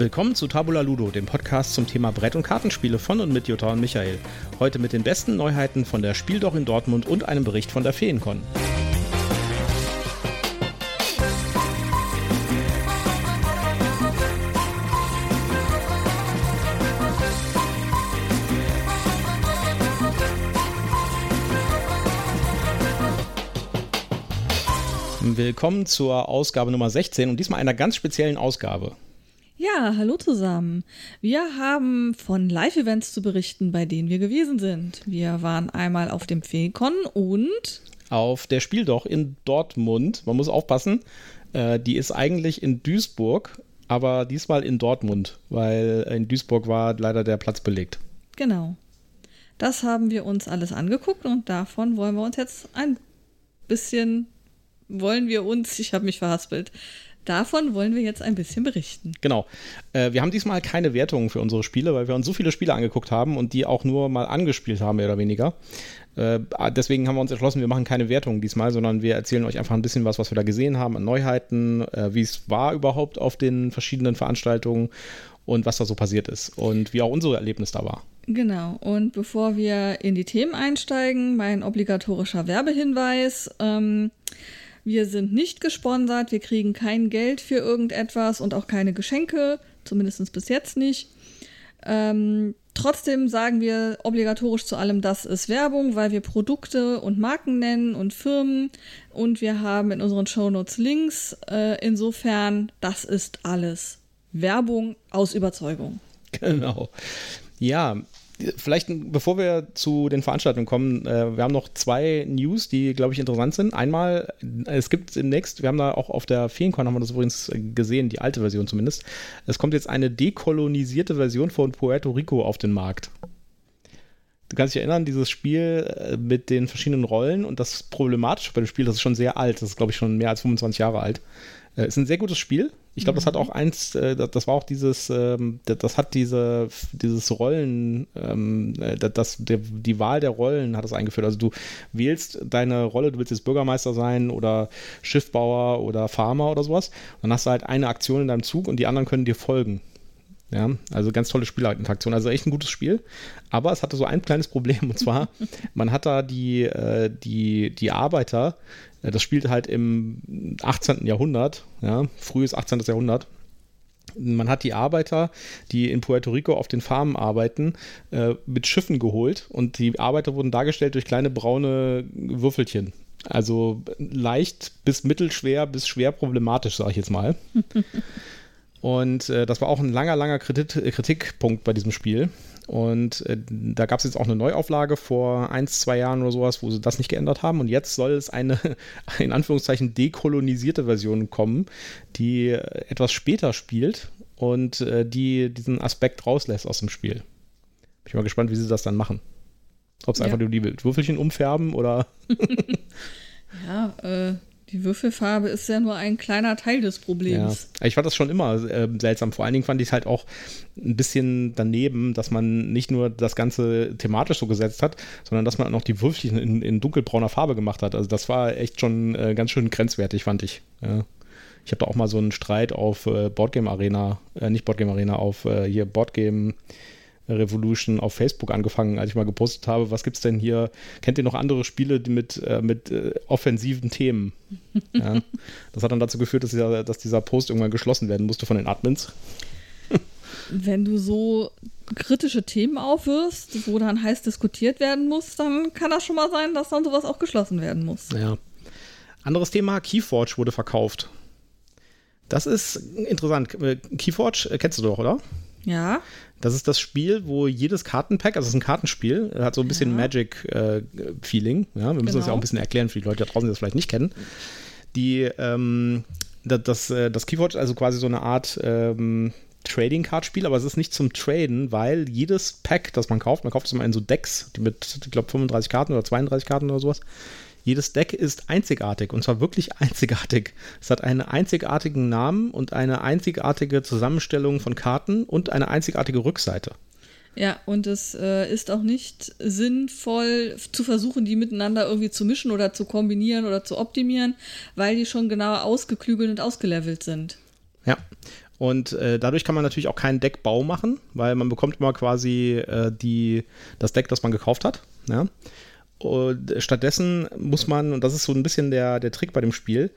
Willkommen zu Tabula Ludo, dem Podcast zum Thema Brett- und Kartenspiele von und mit Jutta und Michael. Heute mit den besten Neuheiten von der Spieldoch in Dortmund und einem Bericht von der Feencon. Willkommen zur Ausgabe Nummer 16 und diesmal einer ganz speziellen Ausgabe. Ja, hallo zusammen. Wir haben von Live-Events zu berichten, bei denen wir gewesen sind. Wir waren einmal auf dem Feencon und auf der Spieldoch in Dortmund. Man muss aufpassen, äh, die ist eigentlich in Duisburg, aber diesmal in Dortmund, weil in Duisburg war leider der Platz belegt. Genau. Das haben wir uns alles angeguckt und davon wollen wir uns jetzt ein bisschen wollen wir uns, ich habe mich verhaspelt, davon wollen wir jetzt ein bisschen berichten. Genau. Äh, wir haben diesmal keine Wertungen für unsere Spiele, weil wir uns so viele Spiele angeguckt haben und die auch nur mal angespielt haben, mehr oder weniger. Äh, deswegen haben wir uns entschlossen, wir machen keine Wertungen diesmal, sondern wir erzählen euch einfach ein bisschen was, was wir da gesehen haben an Neuheiten, äh, wie es war überhaupt auf den verschiedenen Veranstaltungen und was da so passiert ist und wie auch unser Erlebnis da war. Genau, und bevor wir in die Themen einsteigen, mein obligatorischer Werbehinweis. Ähm, wir sind nicht gesponsert, wir kriegen kein Geld für irgendetwas und auch keine Geschenke, zumindest bis jetzt nicht. Ähm, trotzdem sagen wir obligatorisch zu allem, das ist Werbung, weil wir Produkte und Marken nennen und Firmen und wir haben in unseren Shownotes Links. Äh, insofern, das ist alles Werbung aus Überzeugung. Genau. Ja, vielleicht, bevor wir zu den Veranstaltungen kommen, äh, wir haben noch zwei News, die, glaube ich, interessant sind. Einmal, es gibt demnächst, wir haben da auch auf der Feencon, haben wir das übrigens gesehen, die alte Version zumindest. Es kommt jetzt eine dekolonisierte Version von Puerto Rico auf den Markt. Du kannst dich erinnern, dieses Spiel äh, mit den verschiedenen Rollen und das Problematische bei dem Spiel, das ist schon sehr alt, das ist, glaube ich, schon mehr als 25 Jahre alt. Äh, ist ein sehr gutes Spiel. Ich glaube, das hat mhm. auch eins, äh, das war auch dieses, ähm, das hat diese, dieses Rollen, ähm, äh, das, der, die Wahl der Rollen hat es eingeführt. Also du wählst deine Rolle, du willst jetzt Bürgermeister sein oder Schiffbauer oder Farmer oder sowas. Und dann hast du halt eine Aktion in deinem Zug und die anderen können dir folgen. Ja, also ganz tolle Spielerinteraktion. Also echt ein gutes Spiel. Aber es hatte so ein kleines Problem. Und zwar, man hat da die, äh, die, die Arbeiter, äh, das spielt halt im 18. Jahrhundert, ja, frühes 18. Jahrhundert. Man hat die Arbeiter, die in Puerto Rico auf den Farmen arbeiten, äh, mit Schiffen geholt und die Arbeiter wurden dargestellt durch kleine braune Würfelchen. Also leicht bis mittelschwer bis schwer problematisch, sage ich jetzt mal. Und äh, das war auch ein langer, langer Kritik Kritikpunkt bei diesem Spiel. Und äh, da gab es jetzt auch eine Neuauflage vor ein, zwei Jahren oder sowas, wo sie das nicht geändert haben. Und jetzt soll es eine, in Anführungszeichen, dekolonisierte Version kommen, die äh, etwas später spielt und äh, die diesen Aspekt rauslässt aus dem Spiel. Bin ich mal gespannt, wie sie das dann machen. Ob es ja. einfach nur die Würfelchen umfärben oder. ja, äh, die Würfelfarbe ist ja nur ein kleiner Teil des Problems. Ja. Ich fand das schon immer äh, seltsam. Vor allen Dingen fand ich es halt auch ein bisschen daneben, dass man nicht nur das Ganze thematisch so gesetzt hat, sondern dass man auch noch die Würfelchen in, in dunkelbrauner Farbe gemacht hat. Also das war echt schon äh, ganz schön grenzwertig, fand ich. Ja. Ich habe da auch mal so einen Streit auf äh, Boardgame Arena, äh, nicht Boardgame Arena, auf äh, hier Boardgame Revolution auf Facebook angefangen, als ich mal gepostet habe, was gibt es denn hier? Kennt ihr noch andere Spiele mit, äh, mit äh, offensiven Themen? Ja. Das hat dann dazu geführt, dass dieser, dass dieser Post irgendwann geschlossen werden musste von den Admins. Wenn du so kritische Themen aufwirfst, wo dann heiß diskutiert werden muss, dann kann das schon mal sein, dass dann sowas auch geschlossen werden muss. Ja. Anderes Thema, Keyforge wurde verkauft. Das ist interessant. Äh, Keyforge äh, kennst du doch, oder? Ja. Das ist das Spiel, wo jedes Kartenpack, also es ist ein Kartenspiel, hat so ein bisschen ja. Magic-Feeling. Äh, ja, wir müssen genau. das ja auch ein bisschen erklären für die Leute da draußen, die das vielleicht nicht kennen. Die, ähm, das, das, äh, das Keyforge, also quasi so eine Art ähm, Trading Card Spiel, aber es ist nicht zum Traden, weil jedes Pack, das man kauft, man kauft es immer in so Decks, die mit, ich glaube, 35 Karten oder 32 Karten oder sowas, jedes Deck ist einzigartig und zwar wirklich einzigartig. Es hat einen einzigartigen Namen und eine einzigartige Zusammenstellung von Karten und eine einzigartige Rückseite. Ja, und es äh, ist auch nicht sinnvoll zu versuchen, die miteinander irgendwie zu mischen oder zu kombinieren oder zu optimieren, weil die schon genau ausgeklügelt und ausgelevelt sind. Ja. Und äh, dadurch kann man natürlich auch keinen Deckbau machen, weil man bekommt immer quasi äh, die, das Deck, das man gekauft hat. Ja? Und stattdessen muss man, und das ist so ein bisschen der, der Trick bei dem Spiel,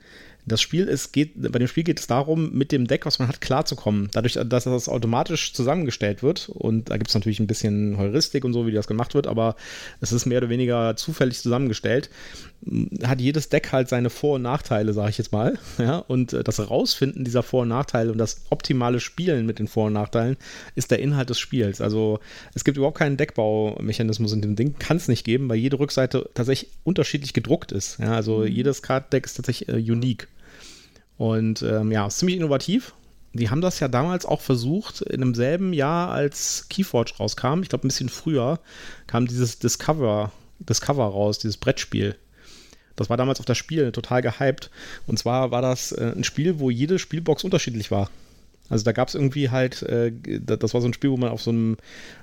das Spiel ist, geht, bei dem Spiel geht es darum, mit dem Deck, was man hat, klarzukommen. Dadurch, dass das automatisch zusammengestellt wird, und da gibt es natürlich ein bisschen Heuristik und so, wie das gemacht wird, aber es ist mehr oder weniger zufällig zusammengestellt, hat jedes Deck halt seine Vor- und Nachteile, sage ich jetzt mal. Ja? Und äh, das Rausfinden dieser Vor- und Nachteile und das optimale Spielen mit den Vor- und Nachteilen ist der Inhalt des Spiels. Also es gibt überhaupt keinen Deckbaumechanismus in dem Ding, kann es nicht geben, weil jede Rückseite tatsächlich unterschiedlich gedruckt ist. Ja? Also mhm. jedes Card-Deck ist tatsächlich äh, unique. Und ähm, ja, ist ziemlich innovativ. Die haben das ja damals auch versucht, in demselben Jahr, als Keyforge rauskam, ich glaube ein bisschen früher, kam dieses Discover, Discover raus, dieses Brettspiel. Das war damals auf das Spiel total gehypt. Und zwar war das äh, ein Spiel, wo jede Spielbox unterschiedlich war. Also da gab es irgendwie halt, äh, das war so ein Spiel, wo man auf so einem,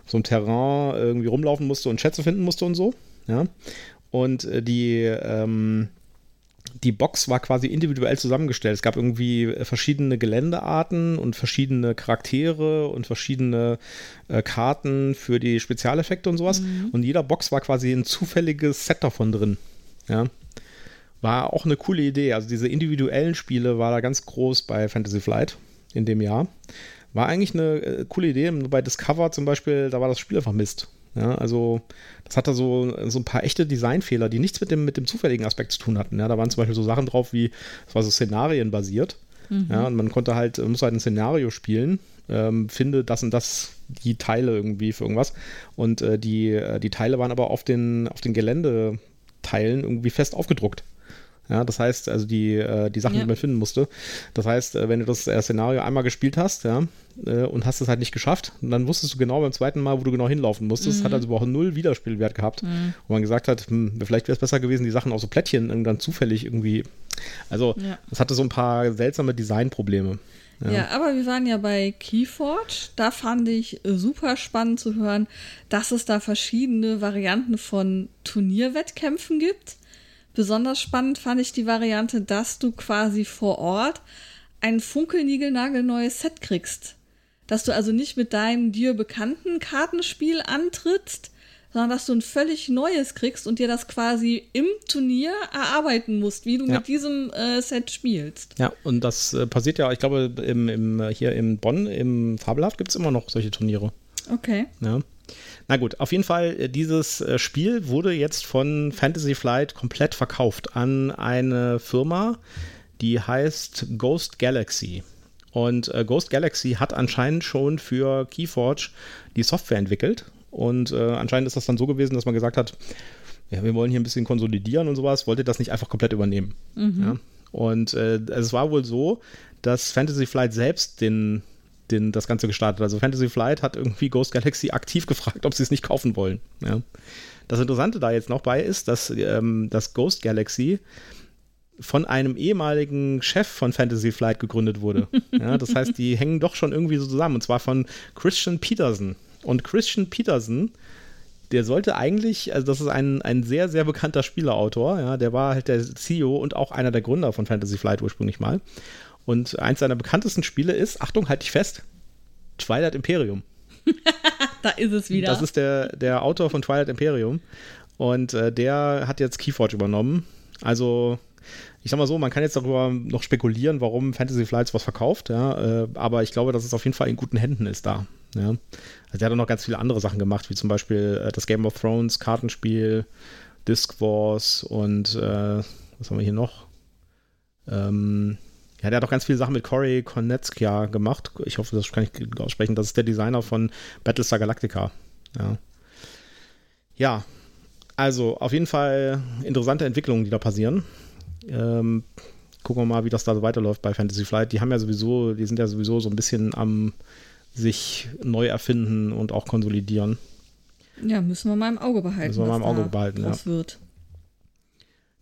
auf so einem Terrain irgendwie rumlaufen musste und Schätze finden musste und so. Ja. Und äh, die, ähm, die Box war quasi individuell zusammengestellt. Es gab irgendwie äh, verschiedene Geländearten und verschiedene Charaktere und verschiedene äh, Karten für die Spezialeffekte und sowas. Mhm. Und jeder Box war quasi ein zufälliges Set davon drin. Ja. War auch eine coole Idee. Also diese individuellen Spiele war da ganz groß bei Fantasy Flight in dem Jahr. War eigentlich eine äh, coole Idee. Bei Discover zum Beispiel, da war das Spiel einfach Mist. Ja, also das hatte so, so ein paar echte Designfehler, die nichts mit dem, mit dem zufälligen Aspekt zu tun hatten. Ja, da waren zum Beispiel so Sachen drauf wie, es war so szenarienbasiert. Mhm. Ja, und man konnte halt, man muss halt ein Szenario spielen, ähm, finde das und das die Teile irgendwie für irgendwas. Und äh, die, äh, die Teile waren aber auf den, auf den Geländeteilen irgendwie fest aufgedruckt. Ja, das heißt, also die, äh, die Sachen, ja. die man finden musste. Das heißt, äh, wenn du das äh, Szenario einmal gespielt hast, ja, äh, und hast es halt nicht geschafft, dann wusstest du genau beim zweiten Mal, wo du genau hinlaufen musstest. Mhm. Hat also überhaupt null Wiederspielwert gehabt. Mhm. Wo man gesagt hat, hm, vielleicht wäre es besser gewesen, die Sachen auch so Plättchen irgendwann zufällig irgendwie. Also, ja. das hatte so ein paar seltsame Designprobleme. Ja. ja. aber wir waren ja bei Keyforge. Da fand ich super spannend zu hören, dass es da verschiedene Varianten von Turnierwettkämpfen gibt. Besonders spannend fand ich die Variante, dass du quasi vor Ort ein funkelnigelnagelneues Set kriegst. Dass du also nicht mit deinem dir bekannten Kartenspiel antrittst, sondern dass du ein völlig neues kriegst und dir das quasi im Turnier erarbeiten musst, wie du ja. mit diesem äh, Set spielst. Ja, und das äh, passiert ja, ich glaube, im, im, hier in Bonn, im Fabelhaft gibt es immer noch solche Turniere. Okay. Ja. Na gut, auf jeden Fall, äh, dieses äh, Spiel wurde jetzt von Fantasy Flight komplett verkauft an eine Firma, die heißt Ghost Galaxy. Und äh, Ghost Galaxy hat anscheinend schon für Keyforge die Software entwickelt. Und äh, anscheinend ist das dann so gewesen, dass man gesagt hat, ja, wir wollen hier ein bisschen konsolidieren und sowas, wollt ihr das nicht einfach komplett übernehmen? Mhm. Ja? Und äh, es war wohl so, dass Fantasy Flight selbst den den, das Ganze gestartet. Also Fantasy Flight hat irgendwie Ghost Galaxy aktiv gefragt, ob sie es nicht kaufen wollen. Ja. Das Interessante da jetzt noch bei ist, dass ähm, das Ghost Galaxy von einem ehemaligen Chef von Fantasy Flight gegründet wurde. Ja, das heißt, die hängen doch schon irgendwie so zusammen. Und zwar von Christian Peterson. Und Christian Peterson, der sollte eigentlich, also das ist ein, ein sehr, sehr bekannter Spieleautor, ja, der war halt der CEO und auch einer der Gründer von Fantasy Flight ursprünglich mal. Und eins seiner bekanntesten Spiele ist, Achtung, halt dich fest, Twilight Imperium. da ist es wieder. Das ist der, der Autor von Twilight Imperium. Und äh, der hat jetzt Keyforge übernommen. Also, ich sag mal so, man kann jetzt darüber noch spekulieren, warum Fantasy Flights was verkauft, ja, äh, aber ich glaube, dass es auf jeden Fall in guten Händen ist da. Ja. Also der hat auch noch ganz viele andere Sachen gemacht, wie zum Beispiel äh, das Game of Thrones Kartenspiel, Disc Wars und äh, was haben wir hier noch? Ähm, ja, der hat auch ganz viele Sachen mit Corey Konetskia gemacht. Ich hoffe, das kann ich aussprechen. Das ist der Designer von Battlestar Galactica. Ja. ja, also auf jeden Fall interessante Entwicklungen, die da passieren. Ähm, gucken wir mal, wie das da so weiterläuft bei Fantasy Flight. Die haben ja sowieso, die sind ja sowieso so ein bisschen am sich neu erfinden und auch konsolidieren. Ja, müssen wir mal im Auge behalten. Müssen wir mal im Auge behalten, ja. wird.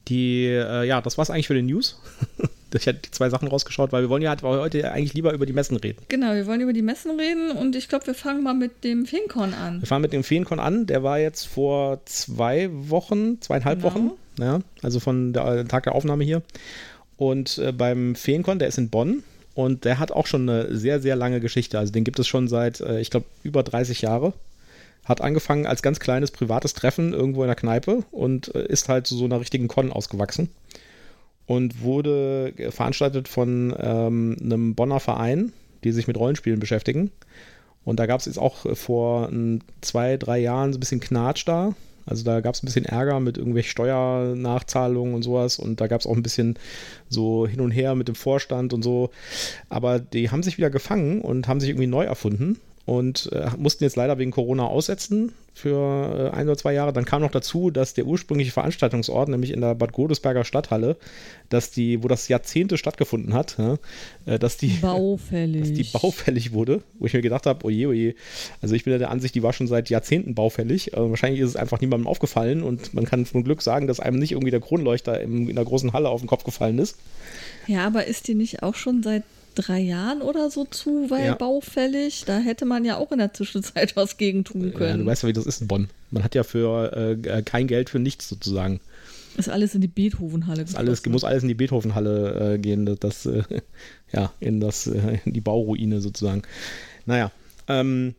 Die, äh, ja, das war's eigentlich für die News. ich hatte die zwei Sachen rausgeschaut, weil wir wollen ja heute eigentlich lieber über die Messen reden. Genau, wir wollen über die Messen reden und ich glaube, wir fangen mal mit dem Feencon an. Wir fangen mit dem Feencon an. Der war jetzt vor zwei Wochen, zweieinhalb genau. Wochen, ja, also von der Tag der Aufnahme hier. Und äh, beim Feencon, der ist in Bonn. und der hat auch schon eine sehr, sehr lange Geschichte. Also den gibt es schon seit, äh, ich glaube, über 30 Jahre. Hat angefangen als ganz kleines privates Treffen irgendwo in der Kneipe und äh, ist halt zu so einer richtigen Con ausgewachsen. Und wurde veranstaltet von ähm, einem Bonner Verein, die sich mit Rollenspielen beschäftigen. Und da gab es jetzt auch vor ein, zwei, drei Jahren so ein bisschen Knatsch da. Also da gab es ein bisschen Ärger mit irgendwelchen Steuernachzahlungen und sowas. Und da gab es auch ein bisschen so hin und her mit dem Vorstand und so. Aber die haben sich wieder gefangen und haben sich irgendwie neu erfunden und äh, mussten jetzt leider wegen Corona aussetzen für äh, ein oder zwei Jahre. Dann kam noch dazu, dass der ursprüngliche Veranstaltungsort, nämlich in der Bad Godesberger Stadthalle, dass die, wo das Jahrzehnte stattgefunden hat, äh, dass die baufällig. dass die baufällig wurde, wo ich mir gedacht habe, oje, oje. Also ich bin ja der Ansicht, die war schon seit Jahrzehnten baufällig. Wahrscheinlich ist es einfach niemandem aufgefallen und man kann von Glück sagen, dass einem nicht irgendwie der Kronleuchter im, in der großen Halle auf den Kopf gefallen ist. Ja, aber ist die nicht auch schon seit drei Jahren oder so zu, weil ja. baufällig. Da hätte man ja auch in der Zwischenzeit was gegen tun können. Ja, du weißt ja, wie das ist in Bonn. Man hat ja für äh, kein Geld für nichts sozusagen. Ist alles in die Beethovenhalle gegangen. Alles muss alles in die Beethovenhalle äh, gehen, das, äh, ja, in das, äh, in die Bauruine sozusagen. Naja, ähm,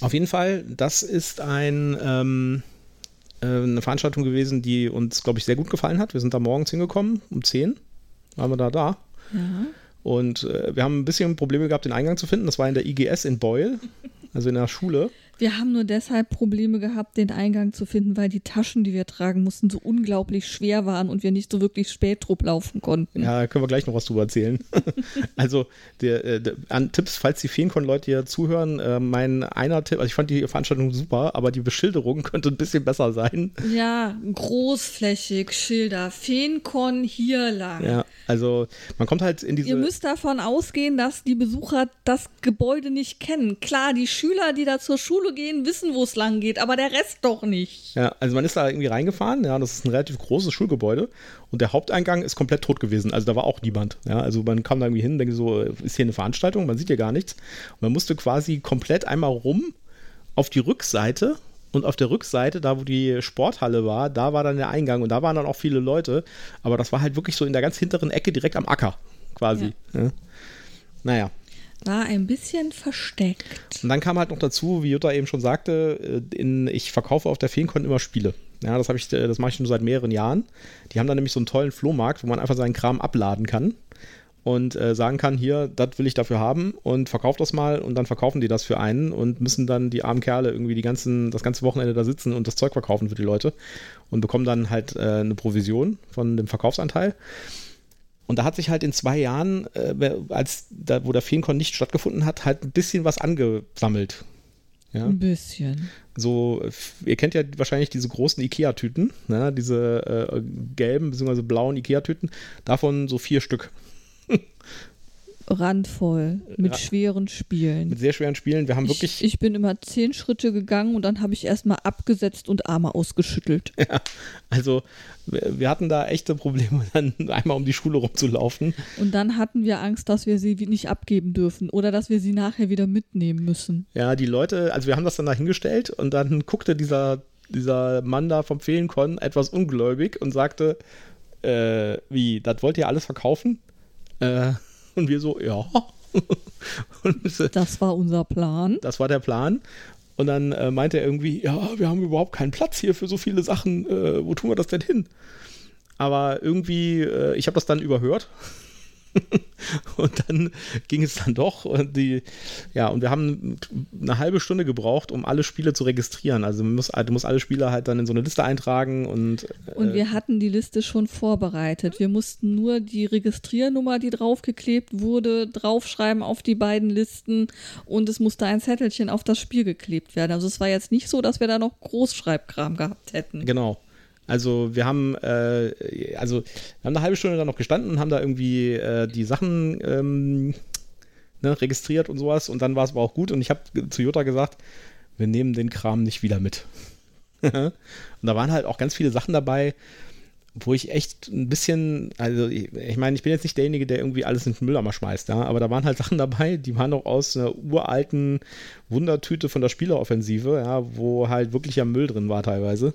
auf jeden Fall, das ist ein, ähm, äh, eine Veranstaltung gewesen, die uns, glaube ich, sehr gut gefallen hat. Wir sind da morgens hingekommen, um 10 waren wir da da. Ja. Und äh, wir haben ein bisschen Probleme gehabt, den Eingang zu finden. Das war in der IGS in Beul, also in der Schule. Wir haben nur deshalb Probleme gehabt, den Eingang zu finden, weil die Taschen, die wir tragen mussten, so unglaublich schwer waren und wir nicht so wirklich Spätrupp laufen konnten. Ja, können wir gleich noch was drüber erzählen. also der, äh, der, an Tipps, falls die Feencon-Leute hier zuhören, äh, mein einer Tipp, also ich fand die Veranstaltung super, aber die Beschilderung könnte ein bisschen besser sein. Ja, großflächig Schilder. Feencon hier lang. Ja, also man kommt halt in diese. Ihr müsst davon ausgehen, dass die Besucher das Gebäude nicht kennen. Klar, die Schüler, die da zur Schule gehen, wissen, wo es lang geht, aber der Rest doch nicht. Ja, also man ist da irgendwie reingefahren, ja, das ist ein relativ großes Schulgebäude und der Haupteingang ist komplett tot gewesen, also da war auch niemand, ja, also man kam da irgendwie hin, denke so, ist hier eine Veranstaltung, man sieht hier gar nichts und man musste quasi komplett einmal rum auf die Rückseite und auf der Rückseite, da wo die Sporthalle war, da war dann der Eingang und da waren dann auch viele Leute, aber das war halt wirklich so in der ganz hinteren Ecke direkt am Acker quasi. Ja. Ja. Naja, war ein bisschen versteckt. Und dann kam halt noch dazu, wie Jutta eben schon sagte, äh, in, ich verkaufe auf der Feencon immer Spiele. Ja, das ich, äh, das mache ich schon seit mehreren Jahren. Die haben da nämlich so einen tollen Flohmarkt, wo man einfach seinen Kram abladen kann und äh, sagen kann, hier, das will ich dafür haben und verkauft das mal und dann verkaufen die das für einen und müssen dann die armen Kerle irgendwie die ganzen, das ganze Wochenende da sitzen und das Zeug verkaufen für die Leute und bekommen dann halt äh, eine Provision von dem Verkaufsanteil. Und da hat sich halt in zwei Jahren, äh, als da, wo der Feencon nicht stattgefunden hat, halt ein bisschen was angesammelt. Ja? Ein bisschen. So, ihr kennt ja wahrscheinlich diese großen Ikea-Tüten, ne? diese äh, gelben bzw. blauen Ikea-Tüten. Davon so vier Stück. Randvoll mit ja, schweren Spielen. Mit sehr schweren Spielen. Wir haben wirklich. Ich, ich bin immer zehn Schritte gegangen und dann habe ich erstmal abgesetzt und Arme ausgeschüttelt. Ja, also wir hatten da echte Probleme, dann einmal um die Schule rumzulaufen. Und dann hatten wir Angst, dass wir sie nicht abgeben dürfen oder dass wir sie nachher wieder mitnehmen müssen. Ja, die Leute, also wir haben das dann da hingestellt und dann guckte dieser, dieser Mann da vom Feenkon etwas ungläubig und sagte, äh, wie, das wollt ihr alles verkaufen? Äh, und wir so, ja. Und, das war unser Plan. Das war der Plan. Und dann äh, meinte er irgendwie, ja, wir haben überhaupt keinen Platz hier für so viele Sachen. Äh, wo tun wir das denn hin? Aber irgendwie, äh, ich habe das dann überhört und dann ging es dann doch. Und die, ja, und wir haben eine halbe Stunde gebraucht, um alle Spiele zu registrieren. Also man muss, du musst alle Spiele halt dann in so eine Liste eintragen und. Äh, und wir hatten die Liste schon vorbereitet. Wir mussten nur die Registriernummer, die draufgeklebt wurde, draufschreiben auf die beiden Listen und es musste ein Zettelchen auf das Spiel geklebt werden. Also es war jetzt nicht so, dass wir da noch Großschreibkram gehabt hätten. Genau. Also wir haben, äh, also haben eine halbe Stunde da noch gestanden und haben da irgendwie äh, die Sachen ähm, ne, registriert und sowas und dann war es aber auch gut und ich habe zu Jutta gesagt, wir nehmen den Kram nicht wieder mit. und da waren halt auch ganz viele Sachen dabei, wo ich echt ein bisschen, also ich, ich meine, ich bin jetzt nicht derjenige, der irgendwie alles in den Mülleimer schmeißt, ja, aber da waren halt Sachen dabei, die waren noch aus einer uralten Wundertüte von der Spieleroffensive, ja, wo halt wirklich ja Müll drin war teilweise.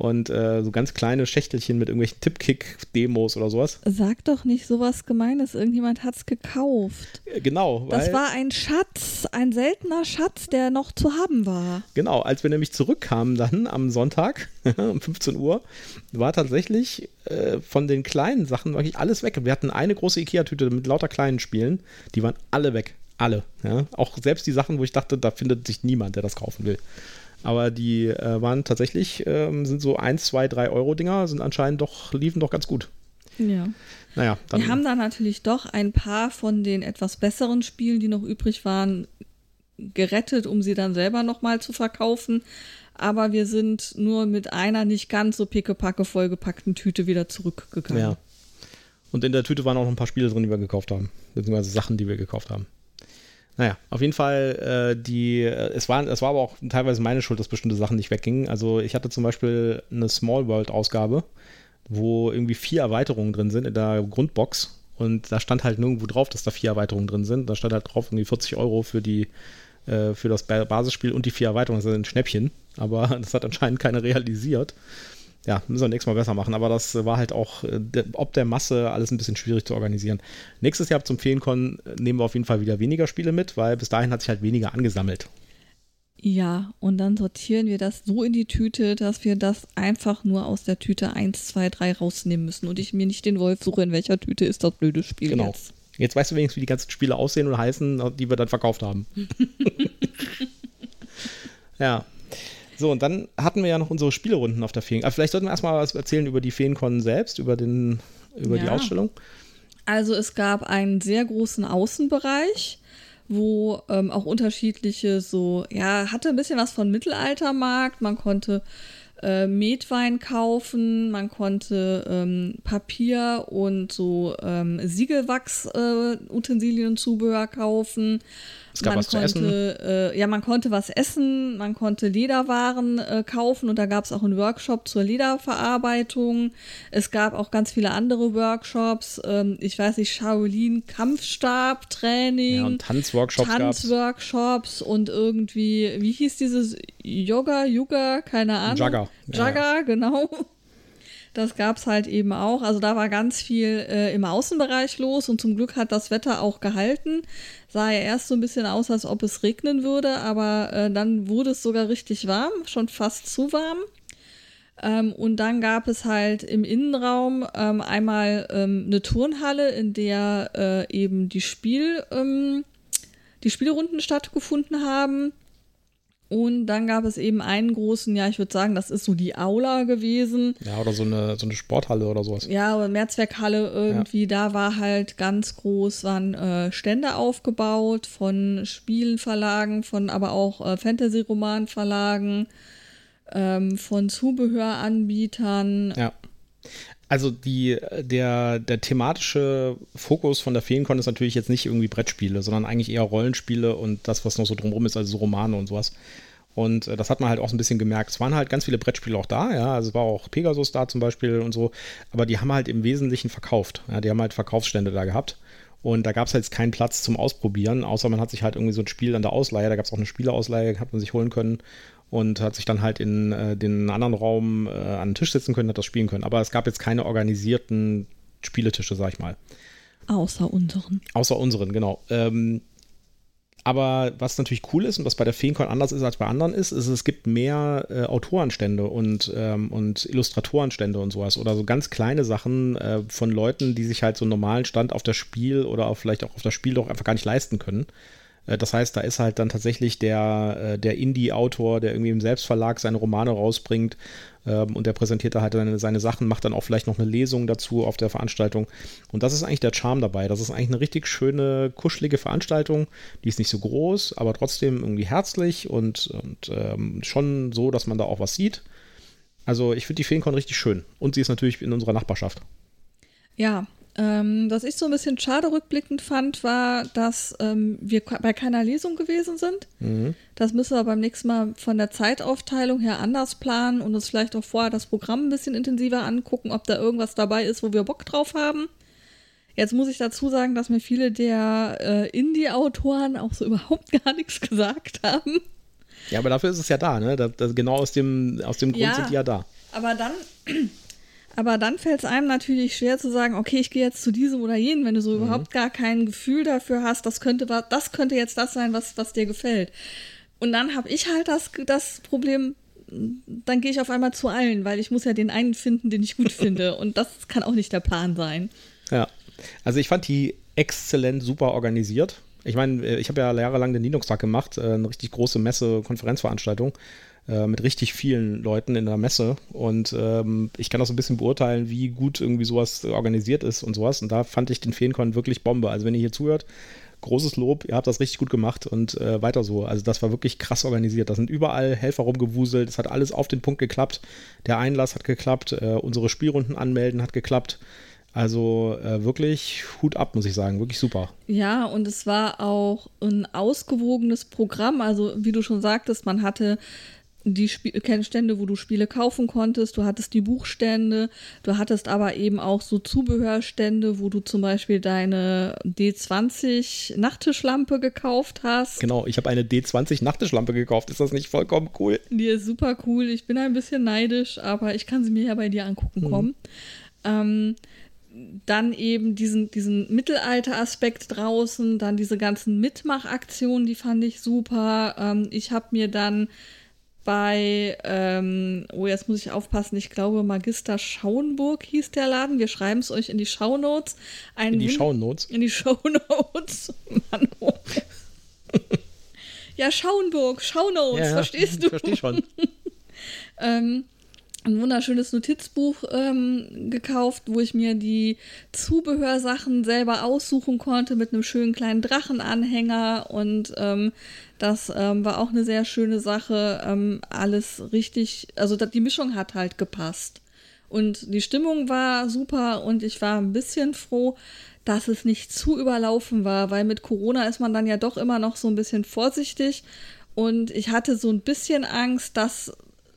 Und äh, so ganz kleine Schächtelchen mit irgendwelchen Tippkick-Demos oder sowas. Sag doch nicht sowas Gemeines, irgendjemand hat es gekauft. Äh, genau. Das war ein Schatz, ein seltener Schatz, der noch zu haben war. Genau, als wir nämlich zurückkamen dann am Sonntag um 15 Uhr, war tatsächlich äh, von den kleinen Sachen wirklich alles weg. Wir hatten eine große Ikea-Tüte mit lauter kleinen Spielen, die waren alle weg. Alle. Ja? Auch selbst die Sachen, wo ich dachte, da findet sich niemand, der das kaufen will. Aber die äh, waren tatsächlich, ähm, sind so 1, 2, 3 Euro Dinger, sind anscheinend doch, liefen doch ganz gut. Ja. Naja, dann. Wir haben da natürlich doch ein paar von den etwas besseren Spielen, die noch übrig waren, gerettet, um sie dann selber nochmal zu verkaufen. Aber wir sind nur mit einer nicht ganz so pickepacke vollgepackten Tüte wieder zurückgegangen. Ja. Und in der Tüte waren auch noch ein paar Spiele drin, die wir gekauft haben. Beziehungsweise Sachen, die wir gekauft haben. Naja, auf jeden Fall, äh, die, äh, es, war, es war aber auch teilweise meine Schuld, dass bestimmte Sachen nicht weggingen. Also ich hatte zum Beispiel eine Small World-Ausgabe, wo irgendwie vier Erweiterungen drin sind in der Grundbox. Und da stand halt nirgendwo drauf, dass da vier Erweiterungen drin sind. Da stand halt drauf irgendwie 40 Euro für die äh, für das Basisspiel und die vier Erweiterungen. Das sind ein Schnäppchen. Aber das hat anscheinend keiner realisiert ja, müssen wir nächstes Mal besser machen. Aber das war halt auch, äh, ob der Masse, alles ein bisschen schwierig zu organisieren. Nächstes Jahr zum Feencon äh, nehmen wir auf jeden Fall wieder weniger Spiele mit, weil bis dahin hat sich halt weniger angesammelt. Ja, und dann sortieren wir das so in die Tüte, dass wir das einfach nur aus der Tüte 1, 2, 3 rausnehmen müssen und ich mir nicht den Wolf suche, in welcher Tüte ist das blöde Spiel genau. jetzt. Jetzt weißt du wenigstens, wie die ganzen Spiele aussehen und heißen, die wir dann verkauft haben. ja, so, und dann hatten wir ja noch unsere Spielerunden auf der Feen. Aber vielleicht sollten wir erstmal was erzählen über die Feenkon selbst, über, den, über ja. die Ausstellung. Also es gab einen sehr großen Außenbereich, wo ähm, auch unterschiedliche so, ja, hatte ein bisschen was von Mittelaltermarkt. Man konnte äh, Metwein kaufen, man konnte ähm, Papier und so ähm, Siegelwachs-Utensilien äh, und Zubehör kaufen. Es gab man was konnte, zu essen. Äh, ja, man konnte was essen, man konnte Lederwaren äh, kaufen und da gab es auch einen Workshop zur Lederverarbeitung. Es gab auch ganz viele andere Workshops. Ähm, ich weiß nicht, Shaolin Kampfstab Training. Ja, und Tanzworkshops. Tanzworkshops und irgendwie, wie hieß dieses Yoga, Yoga, keine Ahnung. Jagger. Jagger, ja. genau. Das gab es halt eben auch. Also da war ganz viel äh, im Außenbereich los und zum Glück hat das Wetter auch gehalten. Sah ja erst so ein bisschen aus, als ob es regnen würde, aber äh, dann wurde es sogar richtig warm, schon fast zu warm. Ähm, und dann gab es halt im Innenraum ähm, einmal ähm, eine Turnhalle, in der äh, eben die Spiel, ähm, die Spielrunden stattgefunden haben. Und dann gab es eben einen großen, ja, ich würde sagen, das ist so die Aula gewesen. Ja, oder so eine, so eine Sporthalle oder sowas. Ja, oder Mehrzweckhalle irgendwie. Ja. Da war halt ganz groß, waren äh, Stände aufgebaut von Spielenverlagen, von aber auch äh, Fantasy-Roman-Verlagen, ähm, von Zubehöranbietern. Ja. Also die, der, der thematische Fokus von der Feencon ist natürlich jetzt nicht irgendwie Brettspiele, sondern eigentlich eher Rollenspiele und das, was noch so drumherum ist, also so Romane und sowas. Und äh, das hat man halt auch so ein bisschen gemerkt. Es waren halt ganz viele Brettspiele auch da, ja, also es war auch Pegasus da zum Beispiel und so, aber die haben halt im Wesentlichen verkauft. Ja, die haben halt Verkaufsstände da gehabt. Und da gab es halt jetzt keinen Platz zum Ausprobieren, außer man hat sich halt irgendwie so ein Spiel an der Ausleihe, da gab es auch eine Spieleausleihe, hat man sich holen können und hat sich dann halt in äh, den anderen Raum äh, an den Tisch setzen können, hat das spielen können. Aber es gab jetzt keine organisierten Spieletische, sag ich mal. Außer unseren. Außer unseren, genau. Ähm, aber was natürlich cool ist und was bei der Feencon anders ist als bei anderen ist, ist, es gibt mehr äh, Autorenstände und, ähm, und Illustratorenstände und sowas oder so ganz kleine Sachen äh, von Leuten, die sich halt so einen normalen Stand auf das Spiel oder auch vielleicht auch auf das Spiel doch einfach gar nicht leisten können. Äh, das heißt, da ist halt dann tatsächlich der, äh, der Indie-Autor, der irgendwie im Selbstverlag seine Romane rausbringt ähm, und der präsentiert da halt seine, seine Sachen, macht dann auch vielleicht noch eine Lesung dazu auf der Veranstaltung. Und das ist eigentlich der Charme dabei. Das ist eigentlich eine richtig schöne, kuschelige Veranstaltung. Die ist nicht so groß, aber trotzdem irgendwie herzlich und, und ähm, schon so, dass man da auch was sieht. Also ich finde die Feencon richtig schön. Und sie ist natürlich in unserer Nachbarschaft. Ja, ähm, was ich so ein bisschen schade rückblickend fand, war, dass ähm, wir bei keiner Lesung gewesen sind. Mhm. Das müssen wir beim nächsten Mal von der Zeitaufteilung her anders planen und uns vielleicht auch vorher das Programm ein bisschen intensiver angucken, ob da irgendwas dabei ist, wo wir Bock drauf haben. Jetzt muss ich dazu sagen, dass mir viele der äh, Indie-Autoren auch so überhaupt gar nichts gesagt haben. Ja, aber dafür ist es ja da, ne? Das, das, genau aus dem, aus dem Grund ja, sind die ja da. Aber dann, aber dann fällt es einem natürlich schwer zu sagen, okay, ich gehe jetzt zu diesem oder jenem, wenn du so mhm. überhaupt gar kein Gefühl dafür hast, das könnte, das könnte jetzt das sein, was, was dir gefällt. Und dann habe ich halt das, das Problem, dann gehe ich auf einmal zu allen, weil ich muss ja den einen finden, den ich gut finde. Und das kann auch nicht der Plan sein. Ja, also ich fand die exzellent super organisiert. Ich meine, äh, ich habe ja jahrelang den Linux-Tag gemacht, äh, eine richtig große Messe, Konferenzveranstaltung äh, mit richtig vielen Leuten in der Messe. Und ähm, ich kann auch so ein bisschen beurteilen, wie gut irgendwie sowas organisiert ist und sowas. Und da fand ich den Feencon wirklich Bombe. Also wenn ihr hier zuhört, großes Lob, ihr habt das richtig gut gemacht und äh, weiter so. Also das war wirklich krass organisiert. Da sind überall Helfer rumgewuselt, es hat alles auf den Punkt geklappt. Der Einlass hat geklappt, äh, unsere Spielrunden anmelden hat geklappt. Also äh, wirklich Hut ab, muss ich sagen. Wirklich super. Ja, und es war auch ein ausgewogenes Programm. Also, wie du schon sagtest, man hatte die Stände, wo du Spiele kaufen konntest, du hattest die Buchstände, du hattest aber eben auch so Zubehörstände, wo du zum Beispiel deine D20 Nachttischlampe gekauft hast. Genau, ich habe eine D20 Nachttischlampe gekauft. Ist das nicht vollkommen cool? Die ist super cool. Ich bin ein bisschen neidisch, aber ich kann sie mir ja bei dir angucken mhm. kommen. Ähm, dann eben diesen, diesen Mittelalter-Aspekt draußen, dann diese ganzen Mitmachaktionen, die fand ich super. Ähm, ich habe mir dann bei, ähm, oh, jetzt muss ich aufpassen, ich glaube, Magister Schauenburg hieß der Laden. Wir schreiben es euch in die Shownotes. Ein in die Shownotes? In die Shownotes. Mann, oh. ja, Schauenburg, Shownotes, ja, verstehst du? Versteh schon. ähm, ein wunderschönes Notizbuch ähm, gekauft, wo ich mir die Zubehörsachen selber aussuchen konnte mit einem schönen kleinen Drachenanhänger und ähm, das ähm, war auch eine sehr schöne Sache. Ähm, alles richtig, also die Mischung hat halt gepasst. Und die Stimmung war super und ich war ein bisschen froh, dass es nicht zu überlaufen war, weil mit Corona ist man dann ja doch immer noch so ein bisschen vorsichtig. Und ich hatte so ein bisschen Angst, dass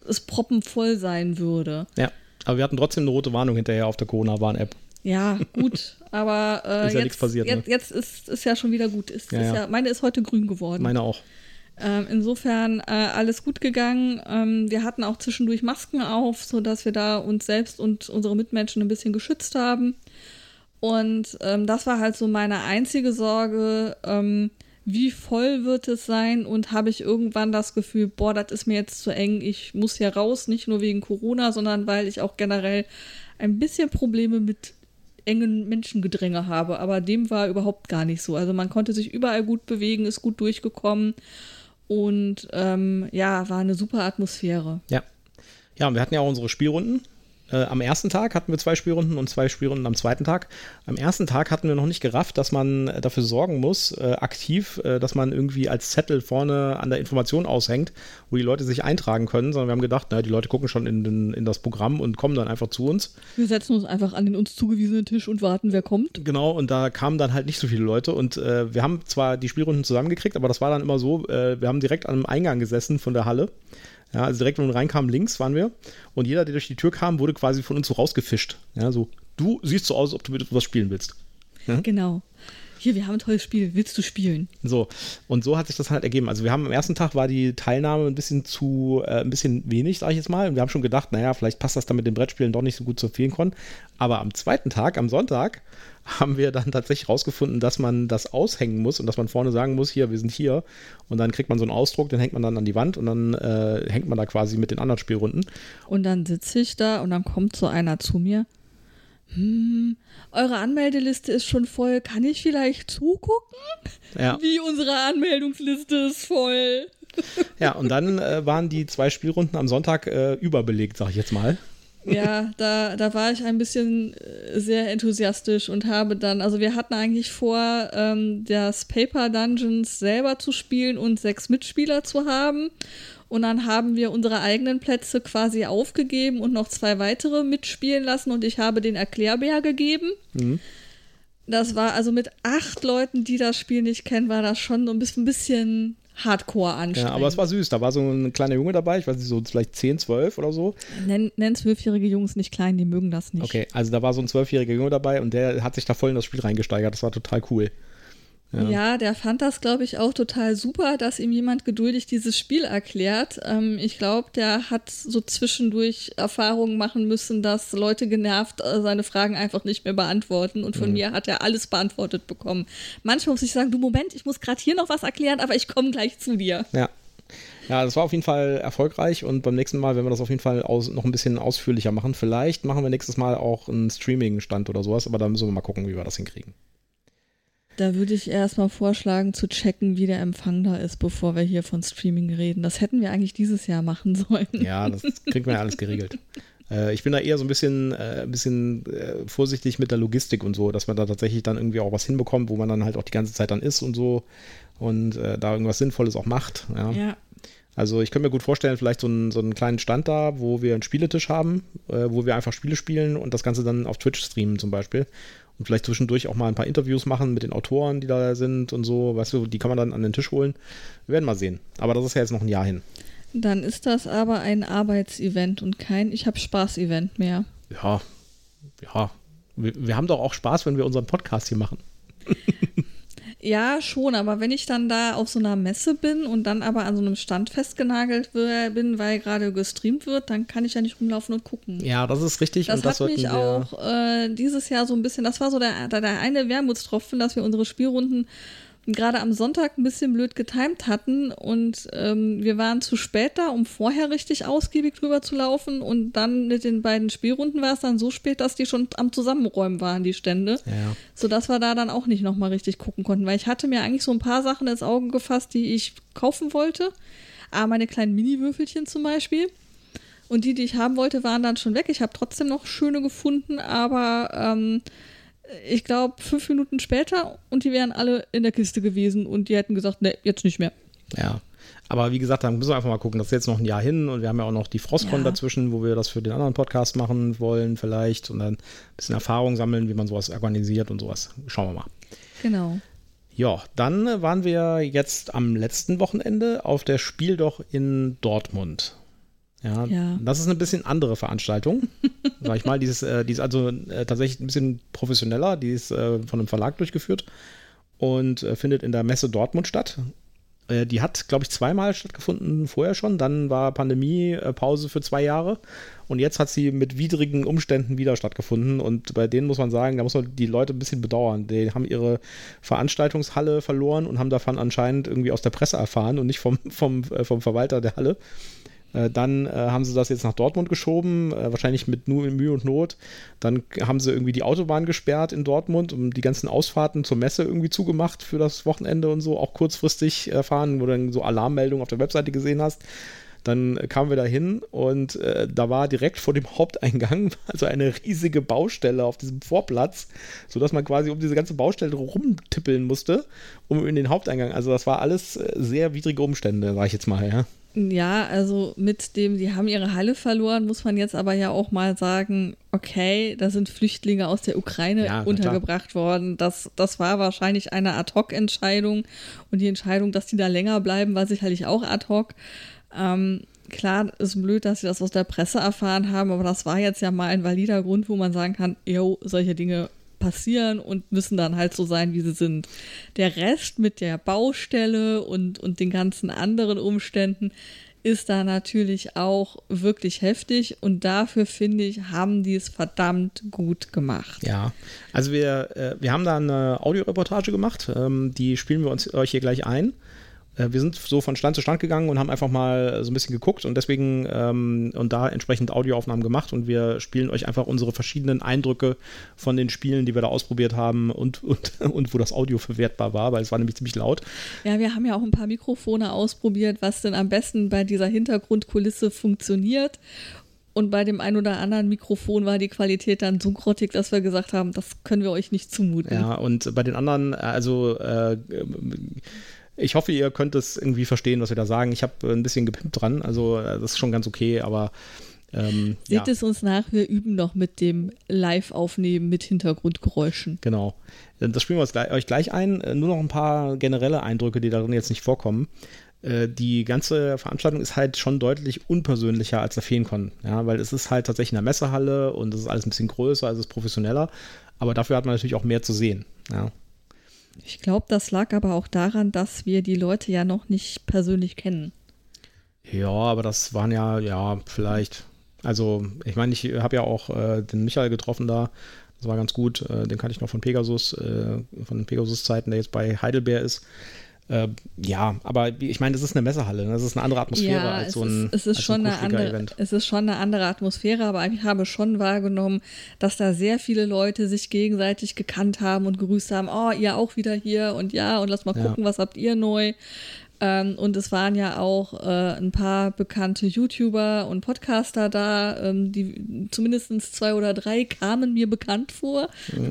es proppenvoll sein würde. Ja, aber wir hatten trotzdem eine rote Warnung hinterher auf der Corona-Warn-App. Ja, gut, aber äh, ist ja jetzt, passiert. Jetzt, ne? jetzt ist, ist ja schon wieder gut. Ist, ja, ist ja, meine ist heute grün geworden. Meine auch. Ähm, insofern äh, alles gut gegangen. Ähm, wir hatten auch zwischendurch Masken auf, sodass wir da uns selbst und unsere Mitmenschen ein bisschen geschützt haben. Und ähm, das war halt so meine einzige Sorge. Ähm, wie voll wird es sein und habe ich irgendwann das Gefühl, boah, das ist mir jetzt zu eng, ich muss hier raus, nicht nur wegen Corona, sondern weil ich auch generell ein bisschen Probleme mit engen Menschengedränge habe. Aber dem war überhaupt gar nicht so. Also man konnte sich überall gut bewegen, ist gut durchgekommen und ähm, ja, war eine super Atmosphäre. Ja. Ja, und wir hatten ja auch unsere Spielrunden äh, am ersten Tag hatten wir zwei Spielrunden und zwei Spielrunden am zweiten Tag. Am ersten Tag hatten wir noch nicht gerafft, dass man dafür sorgen muss, äh, aktiv, äh, dass man irgendwie als Zettel vorne an der Information aushängt, wo die Leute sich eintragen können, sondern wir haben gedacht, na, die Leute gucken schon in, den, in das Programm und kommen dann einfach zu uns. Wir setzen uns einfach an den uns zugewiesenen Tisch und warten, wer kommt. Genau, und da kamen dann halt nicht so viele Leute und äh, wir haben zwar die Spielrunden zusammengekriegt, aber das war dann immer so, äh, wir haben direkt an einem Eingang gesessen von der Halle ja, also direkt, wenn wir reinkamen, links waren wir. Und jeder, der durch die Tür kam, wurde quasi von uns so rausgefischt. Ja, so, du siehst so aus, als ob du mit etwas spielen willst. Ja? Genau. Hier, wir haben ein tolles Spiel, willst du spielen? So, und so hat sich das halt ergeben. Also wir haben am ersten Tag war die Teilnahme ein bisschen zu, äh, ein bisschen wenig, sage ich jetzt mal. Und wir haben schon gedacht, naja, vielleicht passt das dann mit den Brettspielen doch nicht so gut zur Feenkon. Aber am zweiten Tag, am Sonntag, haben wir dann tatsächlich rausgefunden, dass man das aushängen muss und dass man vorne sagen muss, hier, wir sind hier. Und dann kriegt man so einen Ausdruck, den hängt man dann an die Wand und dann äh, hängt man da quasi mit den anderen Spielrunden. Und dann sitze ich da und dann kommt so einer zu mir. Hm, eure Anmeldeliste ist schon voll. Kann ich vielleicht zugucken? Ja. Wie unsere Anmeldungsliste ist voll. Ja, und dann äh, waren die zwei Spielrunden am Sonntag äh, überbelegt, sag ich jetzt mal ja, da, da war ich ein bisschen äh, sehr enthusiastisch und habe dann, also wir hatten eigentlich vor, ähm, das Paper Dungeons selber zu spielen und sechs Mitspieler zu haben. Und dann haben wir unsere eigenen Plätze quasi aufgegeben und noch zwei weitere mitspielen lassen und ich habe den Erklärbär gegeben. Mhm. Das war also mit acht Leuten, die das Spiel nicht kennen, war das schon so ein bisschen, hardcore anstrengend. Ja, aber es war süß. Da war so ein kleiner Junge dabei, ich weiß nicht, so vielleicht 10, 12 oder so. Nenn, nenn zwölfjährige Jungs nicht klein, die mögen das nicht. Okay, also da war so ein zwölfjähriger Junge dabei und der hat sich da voll in das Spiel reingesteigert. Das war total cool. Ja. ja. der fand das, glaube ich, auch total super, dass ihm jemand geduldig dieses Spiel erklärt. Ähm, ich glaube, der hat so zwischendurch Erfahrungen machen müssen, dass Leute genervt äh, seine Fragen einfach nicht mehr beantworten. Und von mhm. mir hat er alles beantwortet bekommen. Manchmal muss ich sagen, du Moment, ich muss gerade hier noch was erklären, aber ich komme gleich zu dir. Ja. Ja, das war auf jeden Fall erfolgreich und beim nächsten Mal werden wir das auf jeden Fall aus, noch ein bisschen ausführlicher machen. Vielleicht machen wir nächstes Mal auch einen Streaming-Stand oder sowas, aber da müssen wir mal gucken, wie wir das hinkriegen. Da würde ich erstmal vorschlagen, zu checken, wie der Empfang da ist, bevor wir hier von Streaming reden. Das hätten wir eigentlich dieses Jahr machen sollen. Ja, das kriegt man ja alles geregelt. äh, ich bin da eher so ein bisschen, äh, ein bisschen äh, vorsichtig mit der Logistik und so, dass man da tatsächlich dann irgendwie auch was hinbekommt, wo man dann halt auch die ganze Zeit dann ist und so und äh, da irgendwas Sinnvolles auch macht. Ja. ja. Also ich könnte mir gut vorstellen, vielleicht so einen, so einen kleinen Stand da, wo wir einen Spieletisch haben, äh, wo wir einfach Spiele spielen und das Ganze dann auf Twitch streamen zum Beispiel und vielleicht zwischendurch auch mal ein paar Interviews machen mit den Autoren, die da sind und so. Weißt du, die kann man dann an den Tisch holen. Wir werden mal sehen. Aber das ist ja jetzt noch ein Jahr hin. Dann ist das aber ein Arbeitsevent und kein Ich habe Spaß-Event mehr. Ja, ja. Wir, wir haben doch auch Spaß, wenn wir unseren Podcast hier machen. Ja, schon, aber wenn ich dann da auf so einer Messe bin und dann aber an so einem Stand festgenagelt bin, weil gerade gestreamt wird, dann kann ich ja nicht rumlaufen und gucken. Ja, das ist richtig. Das, und das hat mich auch äh, dieses Jahr so ein bisschen, das war so der, der eine Wermutstropfen, dass wir unsere Spielrunden gerade am Sonntag ein bisschen blöd getimt hatten und ähm, wir waren zu spät da, um vorher richtig ausgiebig drüber zu laufen und dann mit den beiden Spielrunden war es dann so spät, dass die schon am Zusammenräumen waren, die Stände, ja. sodass wir da dann auch nicht nochmal richtig gucken konnten, weil ich hatte mir eigentlich so ein paar Sachen ins Auge gefasst, die ich kaufen wollte, aber meine kleinen Mini-Würfelchen zum Beispiel und die, die ich haben wollte, waren dann schon weg. Ich habe trotzdem noch schöne gefunden, aber ähm, ich glaube, fünf Minuten später und die wären alle in der Kiste gewesen und die hätten gesagt, ne, jetzt nicht mehr. Ja. Aber wie gesagt, dann müssen wir einfach mal gucken. Das ist jetzt noch ein Jahr hin und wir haben ja auch noch die Frostcon ja. dazwischen, wo wir das für den anderen Podcast machen wollen, vielleicht und dann ein bisschen Erfahrung sammeln, wie man sowas organisiert und sowas. Schauen wir mal. Genau. Ja, dann waren wir jetzt am letzten Wochenende auf der Spiel doch in Dortmund. Ja, ja, das ist eine bisschen andere Veranstaltung, sag ich mal. Die ist, äh, die ist also äh, tatsächlich ein bisschen professioneller. Die ist äh, von einem Verlag durchgeführt und äh, findet in der Messe Dortmund statt. Äh, die hat, glaube ich, zweimal stattgefunden vorher schon. Dann war Pandemiepause für zwei Jahre und jetzt hat sie mit widrigen Umständen wieder stattgefunden. Und bei denen muss man sagen, da muss man die Leute ein bisschen bedauern. Die haben ihre Veranstaltungshalle verloren und haben davon anscheinend irgendwie aus der Presse erfahren und nicht vom, vom, äh, vom Verwalter der Halle. Äh, dann äh, haben sie das jetzt nach Dortmund geschoben, äh, wahrscheinlich mit nur Mühe und Not. Dann haben sie irgendwie die Autobahn gesperrt in Dortmund und die ganzen Ausfahrten zur Messe irgendwie zugemacht für das Wochenende und so, auch kurzfristig erfahren, wo du dann so Alarmmeldungen auf der Webseite gesehen hast. Dann kamen wir da hin und äh, da war direkt vor dem Haupteingang also eine riesige Baustelle auf diesem Vorplatz, sodass man quasi um diese ganze Baustelle rumtippeln musste, um in den Haupteingang. Also das war alles sehr widrige Umstände, sag ich jetzt mal, ja. Ja, also mit dem, die haben ihre Halle verloren, muss man jetzt aber ja auch mal sagen, okay, da sind Flüchtlinge aus der Ukraine ja, untergebracht worden. Das, das war wahrscheinlich eine Ad-Hoc-Entscheidung. Und die Entscheidung, dass die da länger bleiben, war sicherlich auch Ad-Hoc. Ähm, klar, ist blöd, dass sie das aus der Presse erfahren haben, aber das war jetzt ja mal ein valider Grund, wo man sagen kann, jo, solche Dinge passieren und müssen dann halt so sein, wie sie sind. Der Rest mit der Baustelle und, und den ganzen anderen Umständen ist da natürlich auch wirklich heftig und dafür finde ich, haben die es verdammt gut gemacht. Ja, also wir, äh, wir haben da eine Audioreportage gemacht, ähm, die spielen wir uns euch hier gleich ein. Äh, wir sind so von Stand zu Stand gegangen und haben einfach mal so ein bisschen geguckt und deswegen ähm, und da entsprechend Audioaufnahmen gemacht und wir spielen euch einfach unsere verschiedenen Eindrücke von den Spielen, die wir da ausprobiert haben und, und, und wo das Audio verwertbar war, weil es war nämlich ziemlich laut. Ja, wir haben ja auch ein paar Mikrofone ausprobiert, was denn am besten bei dieser Hintergrundkulisse funktioniert. Und bei dem ein oder anderen Mikrofon war die Qualität dann so grottig, dass wir gesagt haben, das können wir euch nicht zumuten. Ja, und bei den anderen, also äh, ich hoffe, ihr könnt es irgendwie verstehen, was wir da sagen. Ich habe ein bisschen gepimpt dran, also äh, das ist schon ganz okay, aber ähm, Seht ja. es uns nach, wir üben noch mit dem Live-Aufnehmen mit Hintergrundgeräuschen. Genau. Das spielen wir euch gleich ein. Äh, nur noch ein paar generelle Eindrücke, die darin jetzt nicht vorkommen. Äh, die ganze Veranstaltung ist halt schon deutlich unpersönlicher als der Feencon, ja, weil es ist halt tatsächlich in der Messehalle und es ist alles ein bisschen größer, also es ist professioneller, aber dafür hat man natürlich auch mehr zu sehen, ja. Ich glaube, das lag aber auch daran, dass wir die Leute ja noch nicht persönlich kennen. Ja, aber das waren ja, ja, vielleicht. Also, ich meine, ich habe ja auch äh, den Michael getroffen da. Das war ganz gut. Äh, den kannte ich noch von Pegasus, äh, von den Pegasus-Zeiten, der jetzt bei Heidelberg ist. Äh, ja, aber ich meine, das ist eine Messehalle, ne? das ist eine andere Atmosphäre Ja, als es so ein, ist, es ist schon ein eine andere, Event. es ist schon eine andere Atmosphäre, aber ich habe schon wahrgenommen, dass da sehr viele Leute sich gegenseitig gekannt haben und gegrüßt haben, oh, ihr auch wieder hier und ja, und lass mal Ja. gucken, was habt ihr neu. Ähm, und es waren ja auch äh, ein paar bekannte YouTuber und Podcaster da, ähm, die zumindest zwei oder drei kamen mir bekannt vor.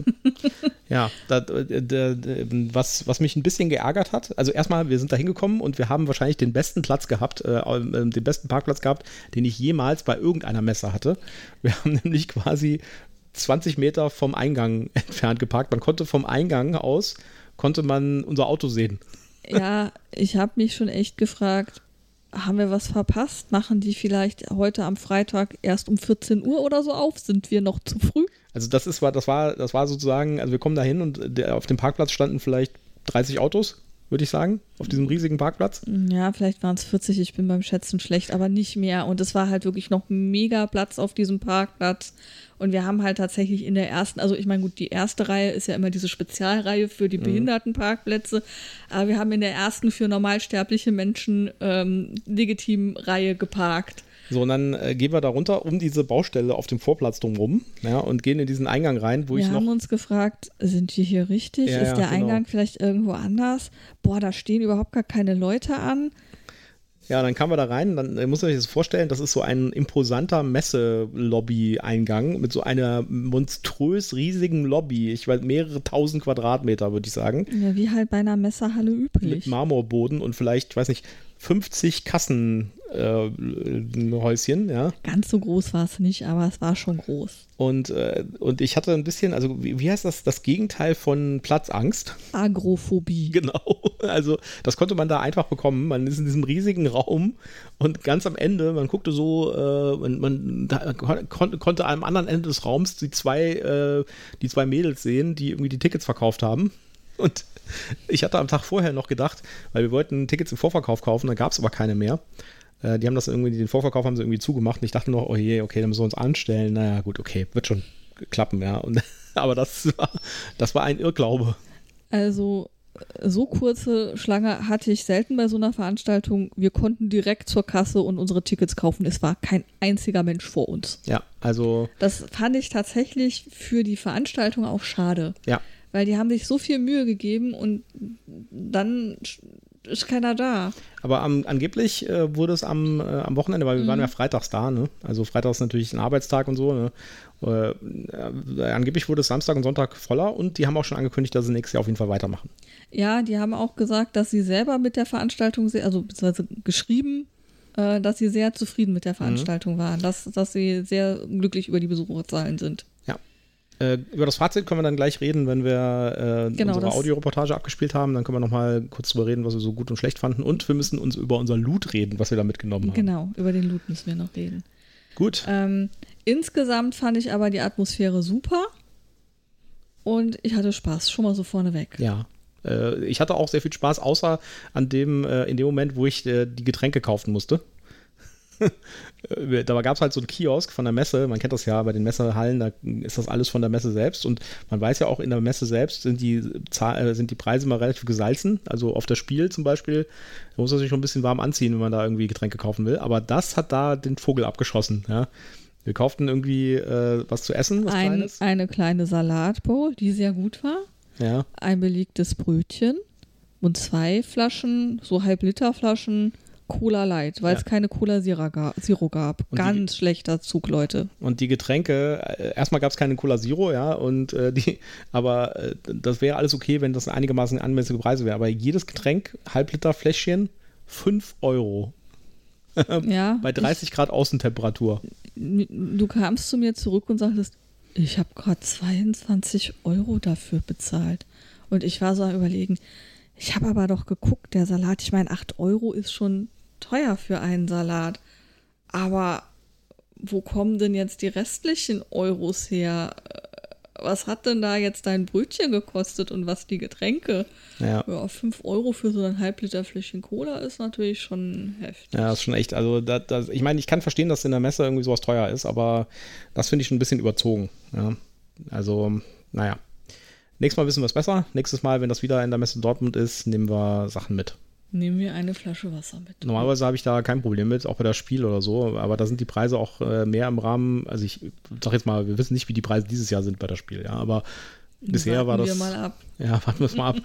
Ja, da, äh, da, da, was, was mich ein bisschen geärgert hat, also erstmal, wir sind da hingekommen und wir haben wahrscheinlich den besten Platz gehabt, äh, äh, den besten Parkplatz gehabt, den ich jemals bei irgendeiner Messe hatte. Wir haben nämlich quasi 20 Meter vom Eingang entfernt geparkt. Man konnte vom Eingang aus, konnte man unser Auto sehen. Ja, ich habe mich schon echt gefragt, haben wir was verpasst? Machen die vielleicht heute am Freitag erst um 14 Uhr oder so auf? Sind wir noch zu früh? Also das ist, war, das war, das war sozusagen, also wir kommen da hin und auf dem Parkplatz standen vielleicht 30 Autos, würde ich sagen, auf diesem riesigen Parkplatz. Ja, vielleicht waren es 40, ich bin beim Schätzen schlecht, aber nicht mehr. Und es war halt wirklich noch mega Platz auf diesem Parkplatz. Und wir haben halt tatsächlich in der ersten, also ich meine, gut, die erste Reihe ist ja immer diese Spezialreihe für die Behindertenparkplätze, aber wir haben in der ersten für normalsterbliche Menschen ähm, legitim Reihe geparkt. So, und dann äh, gehen wir da runter um diese Baustelle auf dem Vorplatz drumherum ja, und gehen in diesen Eingang rein, wo wir ich haben noch. uns gefragt, sind wir hier richtig? Ja, ist der genau. Eingang vielleicht irgendwo anders? Boah, da stehen überhaupt gar keine Leute an. Ja, dann kamen wir da rein. Dann äh, muss man sich das vorstellen, das ist so ein imposanter Messelobby-Eingang mit so einer monströs riesigen Lobby. Ich weiß, mehrere tausend Quadratmeter, würde ich sagen. Ja, wie halt bei einer Messerhalle Mit üblich. Marmorboden und vielleicht, ich weiß nicht, 50 Kassenhäuschen, äh, ja. Ganz so groß war es nicht, aber es war schon groß. Und, äh, und ich hatte ein bisschen, also wie, wie heißt das, das Gegenteil von Platzangst? Agrophobie. Genau. Also das konnte man da einfach bekommen. Man ist in diesem riesigen Raum und ganz am Ende, man guckte so, äh, man, man da kon konnte am anderen Ende des Raums die zwei, äh, die zwei Mädels sehen, die irgendwie die Tickets verkauft haben. Und ich hatte am Tag vorher noch gedacht, weil wir wollten Tickets im Vorverkauf kaufen, da gab es aber keine mehr. Äh, die haben das irgendwie, den Vorverkauf haben sie irgendwie zugemacht und ich dachte noch, oh je, okay, dann müssen wir uns anstellen. Naja, gut, okay, wird schon klappen, ja. Und, aber das war, das war ein Irrglaube. Also so kurze Schlange hatte ich selten bei so einer Veranstaltung. Wir konnten direkt zur Kasse und unsere Tickets kaufen. Es war kein einziger Mensch vor uns. Ja, also, Das fand ich tatsächlich für die Veranstaltung auch schade, ja. Weil die haben sich so viel Mühe gegeben und dann ist keiner da. Aber am, angeblich äh, wurde es am, äh, am Wochenende, weil wir waren ja freitags da, ne? Also Freitag ist natürlich ein Arbeitstag und so, ne? Äh, äh, angeblich wurde es Samstag und Sonntag voller und die haben auch schon angekündigt, dass sie nächstes Jahr auf jeden Fall weitermachen. Ja, die haben auch gesagt, dass sie selber mit der Veranstaltung, sehr, also beziehungsweise geschrieben, äh, dass sie sehr zufrieden mit der Veranstaltung waren, dass, dass sie sehr glücklich über die Besucherzahlen sind. Äh, über das Fazit können wir dann gleich reden, wenn wir äh, Genau, unsere Audioreportage abgespielt haben. Dann können wir nochmal kurz drüber reden, was wir so gut und schlecht fanden. Und wir müssen uns über unser Loot reden, was wir da mitgenommen haben. Genau, über den Loot müssen wir noch reden. Gut. Ähm, insgesamt fand ich aber die Atmosphäre super und ich hatte Spaß, schon mal so vorneweg. Ja. Äh, ich hatte auch sehr viel Spaß, außer an dem, äh, in dem Moment, wo ich die Getränke kaufen musste. Da gab es halt so einen Kiosk von der Messe, man kennt das ja bei den Messehallen, da ist das alles von der Messe selbst und man weiß ja auch, in der Messe selbst sind die, äh, sind die Preise mal relativ gesalzen. Also auf das Spiel zum Beispiel, da muss man sich schon ein bisschen warm anziehen, wenn man da irgendwie Getränke kaufen will. Aber das hat da den Vogel abgeschossen. Ja. Wir kauften irgendwie äh, was zu essen, was Ein, Kleines. eine kleine Salatbowl, die sehr gut war, Ja. ein belegtes Brötchen und zwei Flaschen, so Halb-Liter-Flaschen Cola Light, weil Ja. es keine Cola Zero ga- Zero gab. Und die- Ganz schlechter Zug, Leute. Und die Getränke, äh, erstmal gab es keine Cola Zero, ja, und äh, die, aber äh, das wäre alles okay, wenn das einigermaßen angemessene Preise wäre. Aber jedes Getränk, Halbliter Fläschchen, 5 Euro. Ja, Bei 30 Grad Außentemperatur. ich, du kamst zu mir zurück und sagtest, ich habe gerade 22 Euro dafür bezahlt. Und ich war so am überlegen, ich habe aber doch geguckt, der Salat, ich meine, 8 Euro ist schon teuer für einen Salat. Aber wo kommen denn jetzt die restlichen Euros her? Äh, was hat denn da jetzt dein Brötchen gekostet und was die Getränke? Ja. Ja, 5 Euro für so ein Halbliter Fläschchen Cola ist natürlich schon heftig. Ja, das ist schon echt. Also, da, da, ich meine, ich kann verstehen, dass in der Messe irgendwie sowas teuer ist, aber das finde ich schon ein bisschen überzogen. Ja. Also, naja. Nächstes Mal wissen wir es besser. Nächstes Mal, wenn das wieder in der Messe Dortmund ist, nehmen wir Sachen mit. Nehmen wir eine Flasche Wasser mit. Normalerweise habe ich da kein Problem mit, auch bei das Spiel oder so, aber da sind die Preise auch äh, mehr im Rahmen. Also ich sag jetzt mal, wir wissen nicht, wie die Preise dieses Jahr sind bei das Spiel, ja, aber bisher Warten war das. Wir mal ab. Ja, warten wir es mal ab.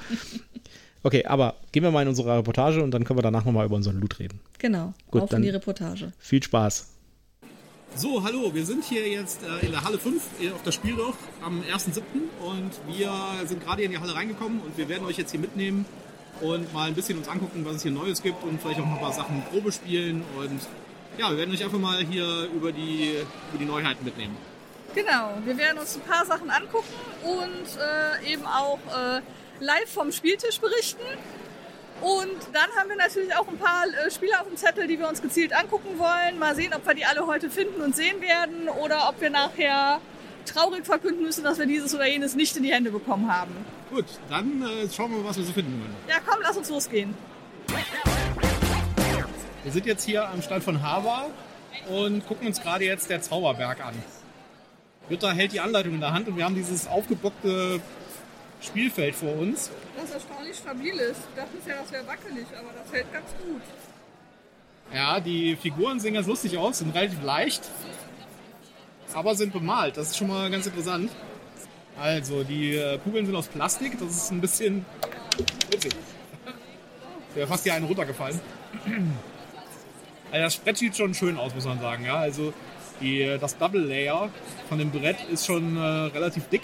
Okay, aber gehen wir mal in unsere Reportage und dann können wir danach nochmal über unseren Loot reden. Genau. Gut, auf dann- in die Reportage. Viel Spaß. So, hallo, wir sind hier jetzt äh, in der Halle 5 äh, auf das Spieldorf am 1.7. und wir sind gerade in die Halle reingekommen und wir werden euch jetzt hier mitnehmen und mal ein bisschen uns angucken, was es hier Neues gibt und vielleicht auch noch ein paar Sachen Probe spielen und ja, wir werden euch einfach mal hier über die, über die Neuheiten mitnehmen. Genau, wir werden uns ein paar Sachen angucken und äh, eben auch äh, live vom Spieltisch berichten. Und dann haben wir natürlich auch ein paar äh, Spiele auf dem Zettel, die wir uns gezielt angucken wollen. Mal sehen, ob wir die alle heute finden und sehen werden oder ob wir nachher traurig verkünden müssen, dass wir dieses oder jenes nicht in die Hände bekommen haben. Gut, dann äh, schauen wir mal, was wir so finden können. Ja, komm, lass uns losgehen. Wir sind jetzt hier am Stand von Hava und gucken uns gerade jetzt der Zauberberg an. Jutta hält die Anleitung in der Hand und wir haben dieses aufgebockte Spielfeld vor uns. Das erstaunlich stabil ist. Ich dachte ja, das wäre wackelig, aber das hält ganz gut. Ja, die Figuren sehen ganz lustig aus, sind relativ leicht, aber sind bemalt. Das ist schon mal ganz interessant. Also, die äh, Kugeln sind aus Plastik, das ist ein bisschen. Witzig. Wäre fast hier eine runtergefallen. Also das Brett sieht schon schön aus, muss man sagen. Ja? Also die, äh, das Double Layer von dem Brett ist schon äh, relativ dick.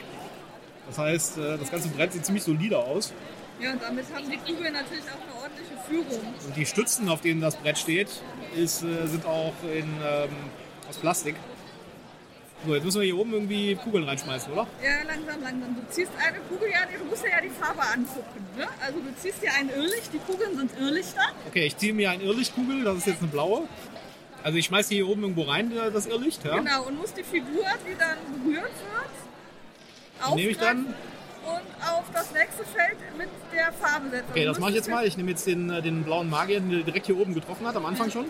Das heißt, äh, das ganze Brett sieht ziemlich solide aus. Ja, und damit haben die Kugeln natürlich auch eine ordentliche Führung. Und die Stützen, auf denen das Brett steht, ist, äh, sind auch in, ähm, aus Plastik. So, jetzt müssen wir hier oben irgendwie Kugeln reinschmeißen, oder? Ja, langsam, langsam. Du ziehst eine Kugel ja, du musst dir ja die Farbe angucken. Ne? Also du ziehst dir ein Irrlicht, die Kugeln sind Irrlichter. Okay, ich ziehe mir eine Irrlichtkugel, das ist jetzt eine blaue. Also ich schmeiße hier oben irgendwo rein, äh, das Irrlicht. Ja? Genau, und musst die Figur, die dann berührt wird, Die nehme ich dann. und auf das nächste Feld mit der Farbe setzen. Okay, das mache ich jetzt mal. Ich nehme jetzt den, äh, den blauen Magier, den der direkt hier oben getroffen hat, am Anfang schon.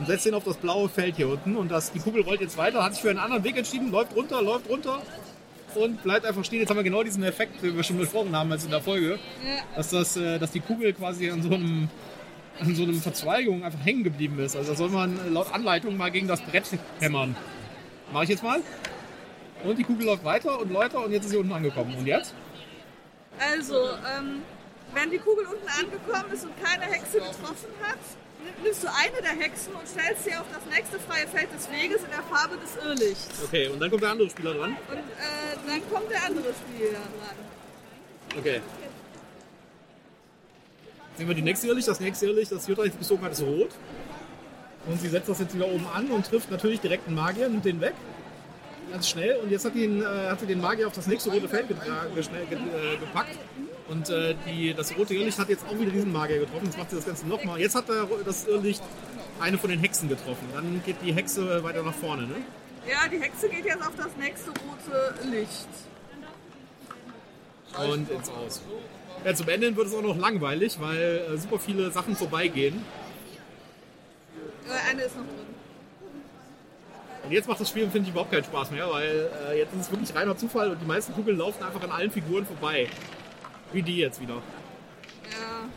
Und setze den auf das blaue Feld hier unten. Und das, die Kugel rollt jetzt weiter, hat sich für einen anderen Weg entschieden, läuft runter, läuft runter und bleibt einfach stehen. Jetzt haben wir genau diesen Effekt, den wir schon besprochen haben als in der Folge. Dass, das, äh, dass die Kugel quasi an so einem an so einem Verzweigung einfach hängen geblieben ist. Also da soll man laut Anleitung mal gegen das Brett hämmern. Mache ich jetzt mal. Und die Kugel läuft weiter und weiter und jetzt ist sie unten angekommen. Und jetzt? Also, ähm, wenn die Kugel unten angekommen ist und keine Hexe getroffen hat, nimmst du eine der Hexen und stellst sie auf das nächste freie Feld des Weges in der Farbe des Irrlichts. Okay, und dann kommt der andere Spieler dran. Und äh, dann kommt der andere Spieler dran. Okay. Sehen wir die nächste Irrlicht. Das nächste Irrlicht, das Jutta jetzt gezogen hat, ist rot. Und sie setzt das jetzt wieder oben an und trifft natürlich direkt einen Magier, nimmt den weg. Ganz schnell. Und jetzt hat, ihn, äh, hat sie den Magier auf das nächste rote Feld geschnell- ge äh, gepackt. Und äh, die, das rote Irrlicht hat jetzt auch wieder diesen Magier getroffen. Jetzt macht sie das Ganze nochmal. Jetzt hat der, das Irrlicht eine von den Hexen getroffen. Dann geht die Hexe weiter nach vorne. Ne? Ja, die Hexe geht jetzt auf das nächste rote Licht. Und ins Aus. Ja, zum Ende wird es auch noch langweilig, weil äh, super viele Sachen vorbeigehen. Äh, eine ist noch drin. Und jetzt macht das Spiel, finde ich, überhaupt keinen Spaß mehr, weil äh, jetzt ist es wirklich reiner Zufall und die meisten Kugeln laufen einfach an allen Figuren vorbei. Wie die jetzt wieder. Ja.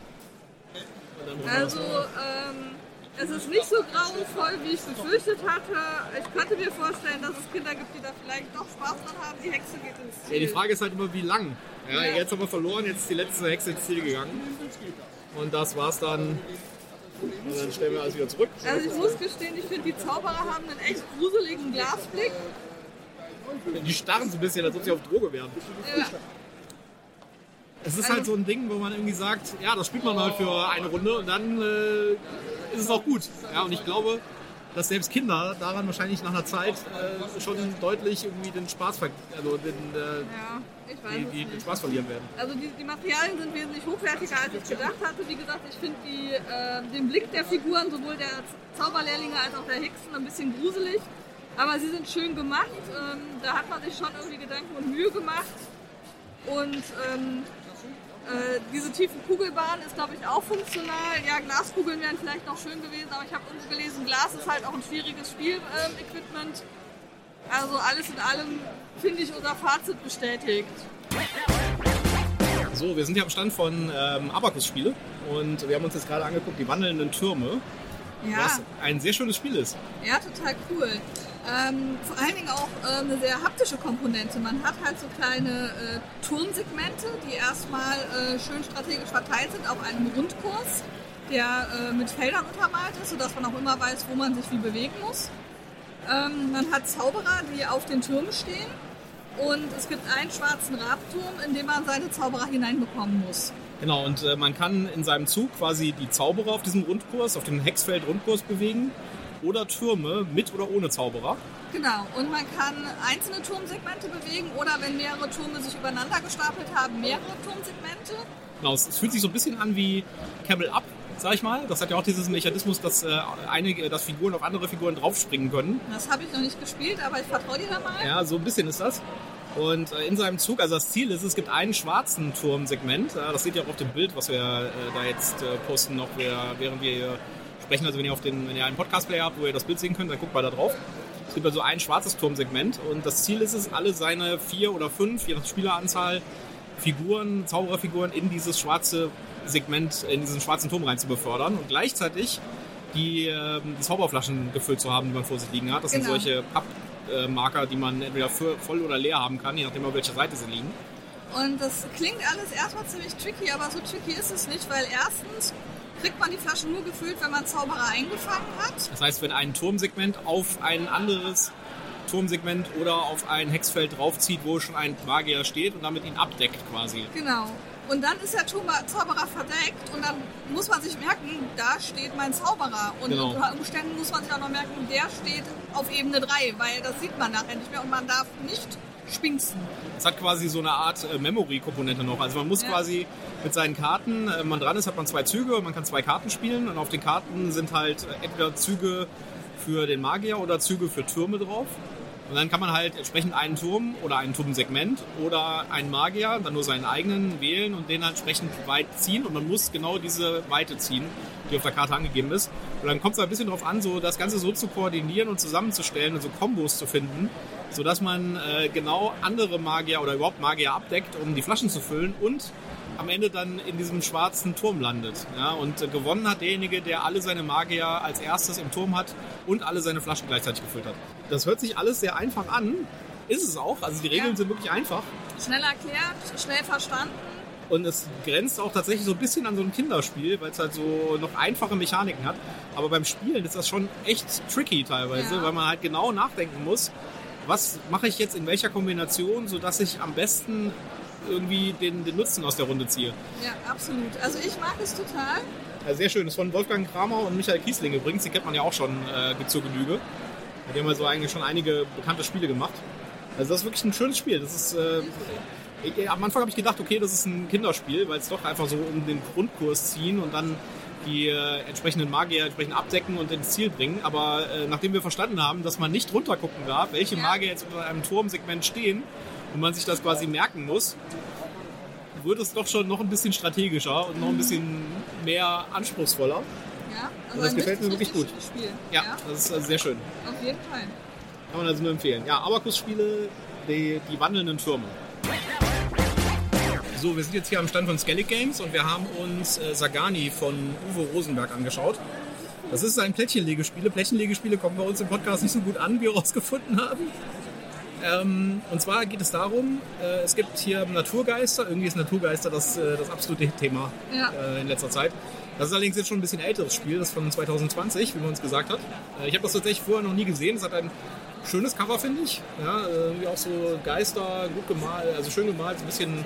Also, ähm, es ist nicht so grauenvoll, wie ich befürchtet hatte. Ich könnte mir vorstellen, dass es Kinder gibt, die da vielleicht doch Spaß dran haben. Die Hexe geht ins Ziel. ja, die Frage ist halt immer, wie lang. Ja, Ja. Jetzt haben wir verloren, jetzt ist die letzte Hexe ins Ziel gegangen. Und das war's dann. Und dann stellen wir alles wieder zurück. Also ich muss gestehen, ich finde, die Zauberer haben einen echt gruseligen Glasblick. Die starren so ein bisschen, als ob sie auf Droge wären. Ja. Es ist halt so ein Ding, wo man irgendwie sagt, ja, das spielt man mal für eine Runde und dann äh, ist es auch gut. Ja, und ich glaube, dass selbst Kinder daran wahrscheinlich nach einer Zeit äh, schon deutlich irgendwie den Spaß, ver also den, äh, Ja, die, die, den. Spaß verlieren werden. Also die, die Materialien sind wesentlich hochwertiger, als ich gedacht hatte. Wie gesagt, ich finde äh, den Blick der Figuren, sowohl der Zauberlehrlinge als auch der Hexen, ein bisschen gruselig. Aber sie sind schön gemacht. Ähm, da hat man sich schon irgendwie Gedanken und Mühe gemacht. Und ähm, äh, diese tiefe Kugelbahn ist, glaube ich, auch funktional. Ja, Glaskugeln wären vielleicht noch schön gewesen, aber ich habe irgendwo gelesen, Glas ist halt auch ein schwieriges Spielequipment. Ähm, also alles in allem finde ich unser Fazit bestätigt. So, wir sind hier am Stand von ähm, Abacus-Spiele und wir haben uns jetzt gerade angeguckt, die wandelnden Türme. Ja. Was ein sehr schönes Spiel ist. Ja, total cool. Ähm, vor allen Dingen auch äh, eine sehr haptische Komponente. Man hat halt so kleine äh, Turmsegmente, die erstmal äh, schön strategisch verteilt sind auf einem Rundkurs, der äh, mit Feldern untermalt ist, sodass man auch immer weiß, wo man sich wie bewegen muss. Ähm, man hat Zauberer, die auf den Türmen stehen. Und es gibt einen schwarzen Rabturm, in den man seine Zauberer hineinbekommen muss. Genau, und äh, man kann in seinem Zug quasi die Zauberer auf diesem Rundkurs, auf dem Hexfeld-Rundkurs bewegen oder Türme mit oder ohne Zauberer. Genau, und man kann einzelne Turmsegmente bewegen oder wenn mehrere Türme sich übereinander gestapelt haben, mehrere Turmsegmente. Genau, es, es fühlt sich so ein bisschen an wie Camel Up, sag ich mal. Das hat ja auch dieses Mechanismus, dass, äh, einige, dass Figuren auf andere Figuren draufspringen können. Das habe ich noch nicht gespielt, aber ich vertraue dir da mal. Ja, so ein bisschen ist das. Und äh, in seinem Zug, also das Ziel ist, es gibt einen schwarzen Turmsegment. Äh, das seht ihr auch auf dem Bild, was wir äh, da jetzt äh, posten, noch während wir hier sprechen. Also wenn ihr auf den, wenn ihr einen Podcast-Player habt, wo ihr das Bild sehen könnt, dann guckt mal da drauf. Es gibt also ein schwarzes Turmsegment und das Ziel ist es, alle seine vier oder fünf, je nach Spieleranzahl, Figuren, Zaubererfiguren in dieses schwarze Segment, in diesen schwarzen Turm rein zu befördern und gleichzeitig die, äh, die Zauberflaschen gefüllt zu haben, die man vor sich liegen hat. Das Genau. sind solche Pappmarker, die man entweder für, voll oder leer haben kann, je nachdem auf welcher Seite sie liegen. Und das klingt alles erstmal ziemlich tricky, aber so tricky ist es nicht, weil erstens kriegt man die Flaschen nur gefüllt, wenn man Zauberer eingefangen hat. Das heißt, wenn ein Turmsegment auf ein anderes Turmsegment oder auf ein Hexfeld draufzieht, wo schon ein Magier steht und damit ihn abdeckt quasi. Genau. Und dann ist der Zauberer verdeckt und dann muss man sich merken, da steht mein Zauberer. Und Genau. unter Umständen muss man sich auch noch merken, der steht auf Ebene 3, weil das sieht man nachher nicht mehr und man darf nicht spinksen. Es hat quasi so eine Art äh, Memory-Komponente noch. Also man muss Ja. quasi mit seinen Karten, äh, wenn man dran ist, hat man zwei Züge und man kann zwei Karten spielen und auf den Karten sind halt äh, entweder Züge für den Magier oder Züge für Türme drauf. Und dann kann man halt entsprechend einen Turm oder ein Turmsegment oder einen Magier, dann nur seinen eigenen wählen und den entsprechend weit ziehen. Und man muss genau diese Weite ziehen, die auf der Karte angegeben ist. Und dann kommt es ein bisschen darauf an, so das Ganze so zu koordinieren und zusammenzustellen und so Kombos zu finden, sodass man äh, genau andere Magier oder überhaupt Magier abdeckt, um die Flaschen zu füllen und am Ende dann in diesem schwarzen Turm landet. Ja, und äh, gewonnen hat derjenige, der alle seine Magier als erstes im Turm hat und alle seine Flaschen gleichzeitig gefüllt hat. Das hört sich alles sehr einfach an. Ist es auch. Also die Regeln Ja. sind wirklich einfach. Schnell erklärt, schnell verstanden. Und es grenzt auch tatsächlich so ein bisschen an so ein Kinderspiel, weil es halt so noch einfache Mechaniken hat. Aber beim Spielen ist das schon echt tricky teilweise, Ja. weil man halt genau nachdenken muss, was mache ich jetzt in welcher Kombination, sodass ich am besten irgendwie den, den Nutzen aus der Runde ziehe. Ja, absolut. Also ich mag es total. Ja, sehr schön. Das ist von Wolfgang Kramer und Michael Kiesling übrigens. Die kennt man ja auch schon äh, zur Genüge. Die haben also eigentlich schon einige bekannte Spiele gemacht. Also das ist wirklich ein schönes Spiel. Das ist, äh, ich, am Anfang habe ich gedacht, okay, das ist ein Kinderspiel, weil es doch einfach so um den Grundkurs ziehen und dann die äh, entsprechenden Magier entsprechend abdecken und ins Ziel bringen. Aber äh, nachdem wir verstanden haben, dass man nicht runtergucken darf, welche Ja. Magier jetzt unter einem Turmsegment stehen und man sich das quasi merken muss, wird es doch schon noch ein bisschen strategischer und noch ein bisschen mehr anspruchsvoller. Ja, also Und das ein gefällt mir wirklich richtig Spiel. Ja, das ist also sehr schön. auf jeden Fall. Kann man also nur empfehlen. Ja, Abacus-Spiele, die, die wandelnden Türme. So, wir sind jetzt hier am Stand von Skellig Games und wir haben uns äh, Sagani von Uwe Rosenberg angeschaut. Das ist ein Plättchenlegespiele. Plättchenlegespiele kommen bei uns im Podcast nicht so gut an, wie wir herausgefunden haben. Ähm, und zwar geht es darum, äh, es gibt hier Naturgeister. Irgendwie ist Naturgeister das, äh, das absolute Thema Ja. äh, in letzter Zeit. Das ist allerdings jetzt schon ein bisschen älteres Spiel, das ist von 2020, wie man uns gesagt hat. Äh, ich habe das tatsächlich vorher noch nie gesehen. Es hat ein schönes Cover, finde ich. Ja, irgendwie auch so Geister, gut gemalt, also schön gemalt, so ein bisschen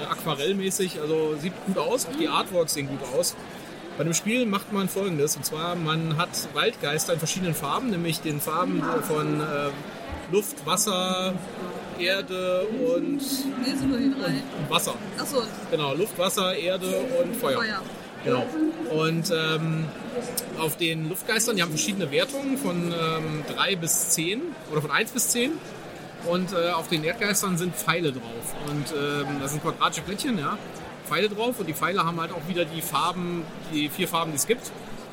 äh, aquarellmäßig. Also sieht gut aus, auch die Artworks sehen gut aus. Bei dem Spiel macht man folgendes, und zwar man hat Waldgeister in verschiedenen Farben, nämlich den Farben von äh, Luft, Wasser, Erde und, Nee, sind nur die drei. und Wasser. Achso, Genau, Luft, Wasser, Erde und Feuer. Feuer. Genau. Und ähm, auf den Luftgeistern, die haben verschiedene Wertungen von ähm, 3 bis 10 oder von 1 bis 10. Und äh, auf den Erdgeistern sind Pfeile drauf. Und ähm, das sind quadratische Plättchen, ja. Pfeile drauf und die Pfeile haben halt auch wieder die Farben, die vier Farben, die es gibt.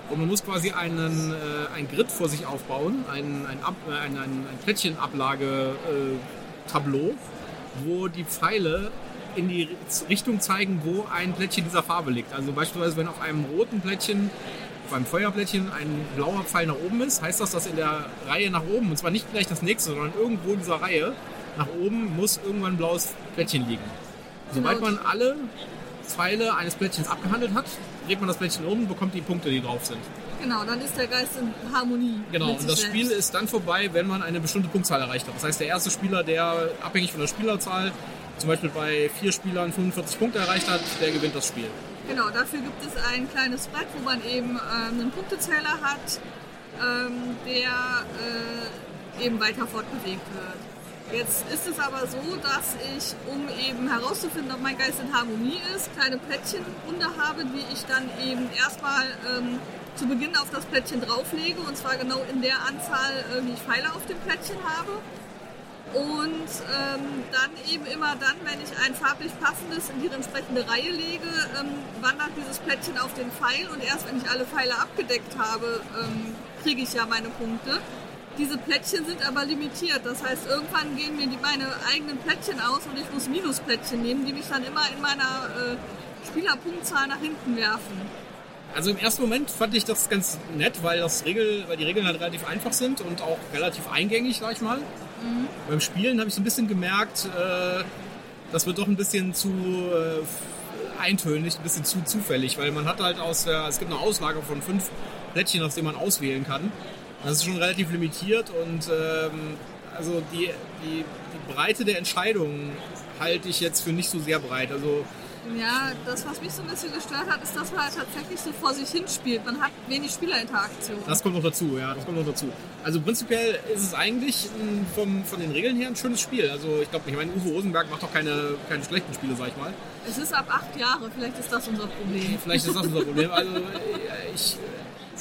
Und man muss quasi einen, äh, ein Grid vor sich aufbauen, ein, ein, Ab, äh, ein, ein, ein Plättchenablage-Tableau, wo die Pfeile in die Richtung zeigen, wo ein Plättchen dieser Farbe liegt. Also beispielsweise, wenn auf einem roten Plättchen, auf einem Feuerplättchen ein blauer Pfeil nach oben ist, heißt das, dass in der Reihe nach oben, und zwar nicht gleich das nächste, sondern irgendwo in dieser Reihe nach oben muss irgendwann ein blaues Plättchen liegen. Sobald man alle Pfeile eines Plättchens abgehandelt hat, dreht man das Plättchen um und bekommt die Punkte, die drauf sind. Genau, dann ist der Geist in Harmonie. Genau, und das Spiel ist dann vorbei, wenn man eine bestimmte Punktzahl erreicht hat. Das heißt, der erste Spieler, der abhängig von der Spielerzahl zum Beispiel bei vier Spielern 45 Punkte erreicht hat, der gewinnt das Spiel. Genau, dafür gibt es ein kleines Brett, wo man eben ähm, einen Punktezähler hat, ähm, der äh, eben weiter fortbewegt wird. Jetzt ist es aber so, dass ich, um eben herauszufinden, ob mein Geist in Harmonie ist, kleine Plättchen runter habe, die ich dann eben erstmal ähm, zu Beginn auf das Plättchen drauflege und zwar genau in der Anzahl, äh, wie ich Pfeile auf dem Plättchen habe. Und ähm, dann eben immer dann, wenn ich ein farblich passendes in die entsprechende Reihe lege, ähm, wandert dieses Plättchen auf den Pfeil und erst wenn ich alle Pfeile abgedeckt habe, ähm, kriege ich ja meine Punkte. Diese Plättchen sind aber limitiert, das heißt irgendwann gehen mir die, meine eigenen Plättchen aus und ich muss Minusplättchen nehmen, die mich dann immer in meiner äh, Spielerpunktzahl nach hinten werfen. Also im ersten Moment fand ich das ganz nett, weil, das Regel, weil die Regeln halt relativ einfach sind und auch relativ eingängig, sag ich mal. Beim Spielen habe ich so ein bisschen gemerkt, äh, das wird doch ein bisschen zu äh, eintönig, ein bisschen zu zufällig, weil man hat halt aus der, es gibt eine Auslage von fünf Plättchen, aus denen man auswählen kann. Das ist schon relativ limitiert und ähm, also die, die, die Breite der Entscheidungen halte ich jetzt für nicht so sehr breit. Also Ja, das, was mich so ein bisschen gestört hat, ist, dass man halt tatsächlich so vor sich hin spielt. Man hat wenig Spielerinteraktion. Das kommt noch dazu, ja, das kommt noch dazu. Also prinzipiell ist es eigentlich ein, vom, von den Regeln her ein schönes Spiel. Also ich glaube, ich meine, Uwe Rosenberg macht doch keine, keine schlechten Spiele, sag ich mal. Es ist ab acht Jahre, vielleicht ist das unser Problem. Vielleicht ist das unser Problem. Also äh, ich,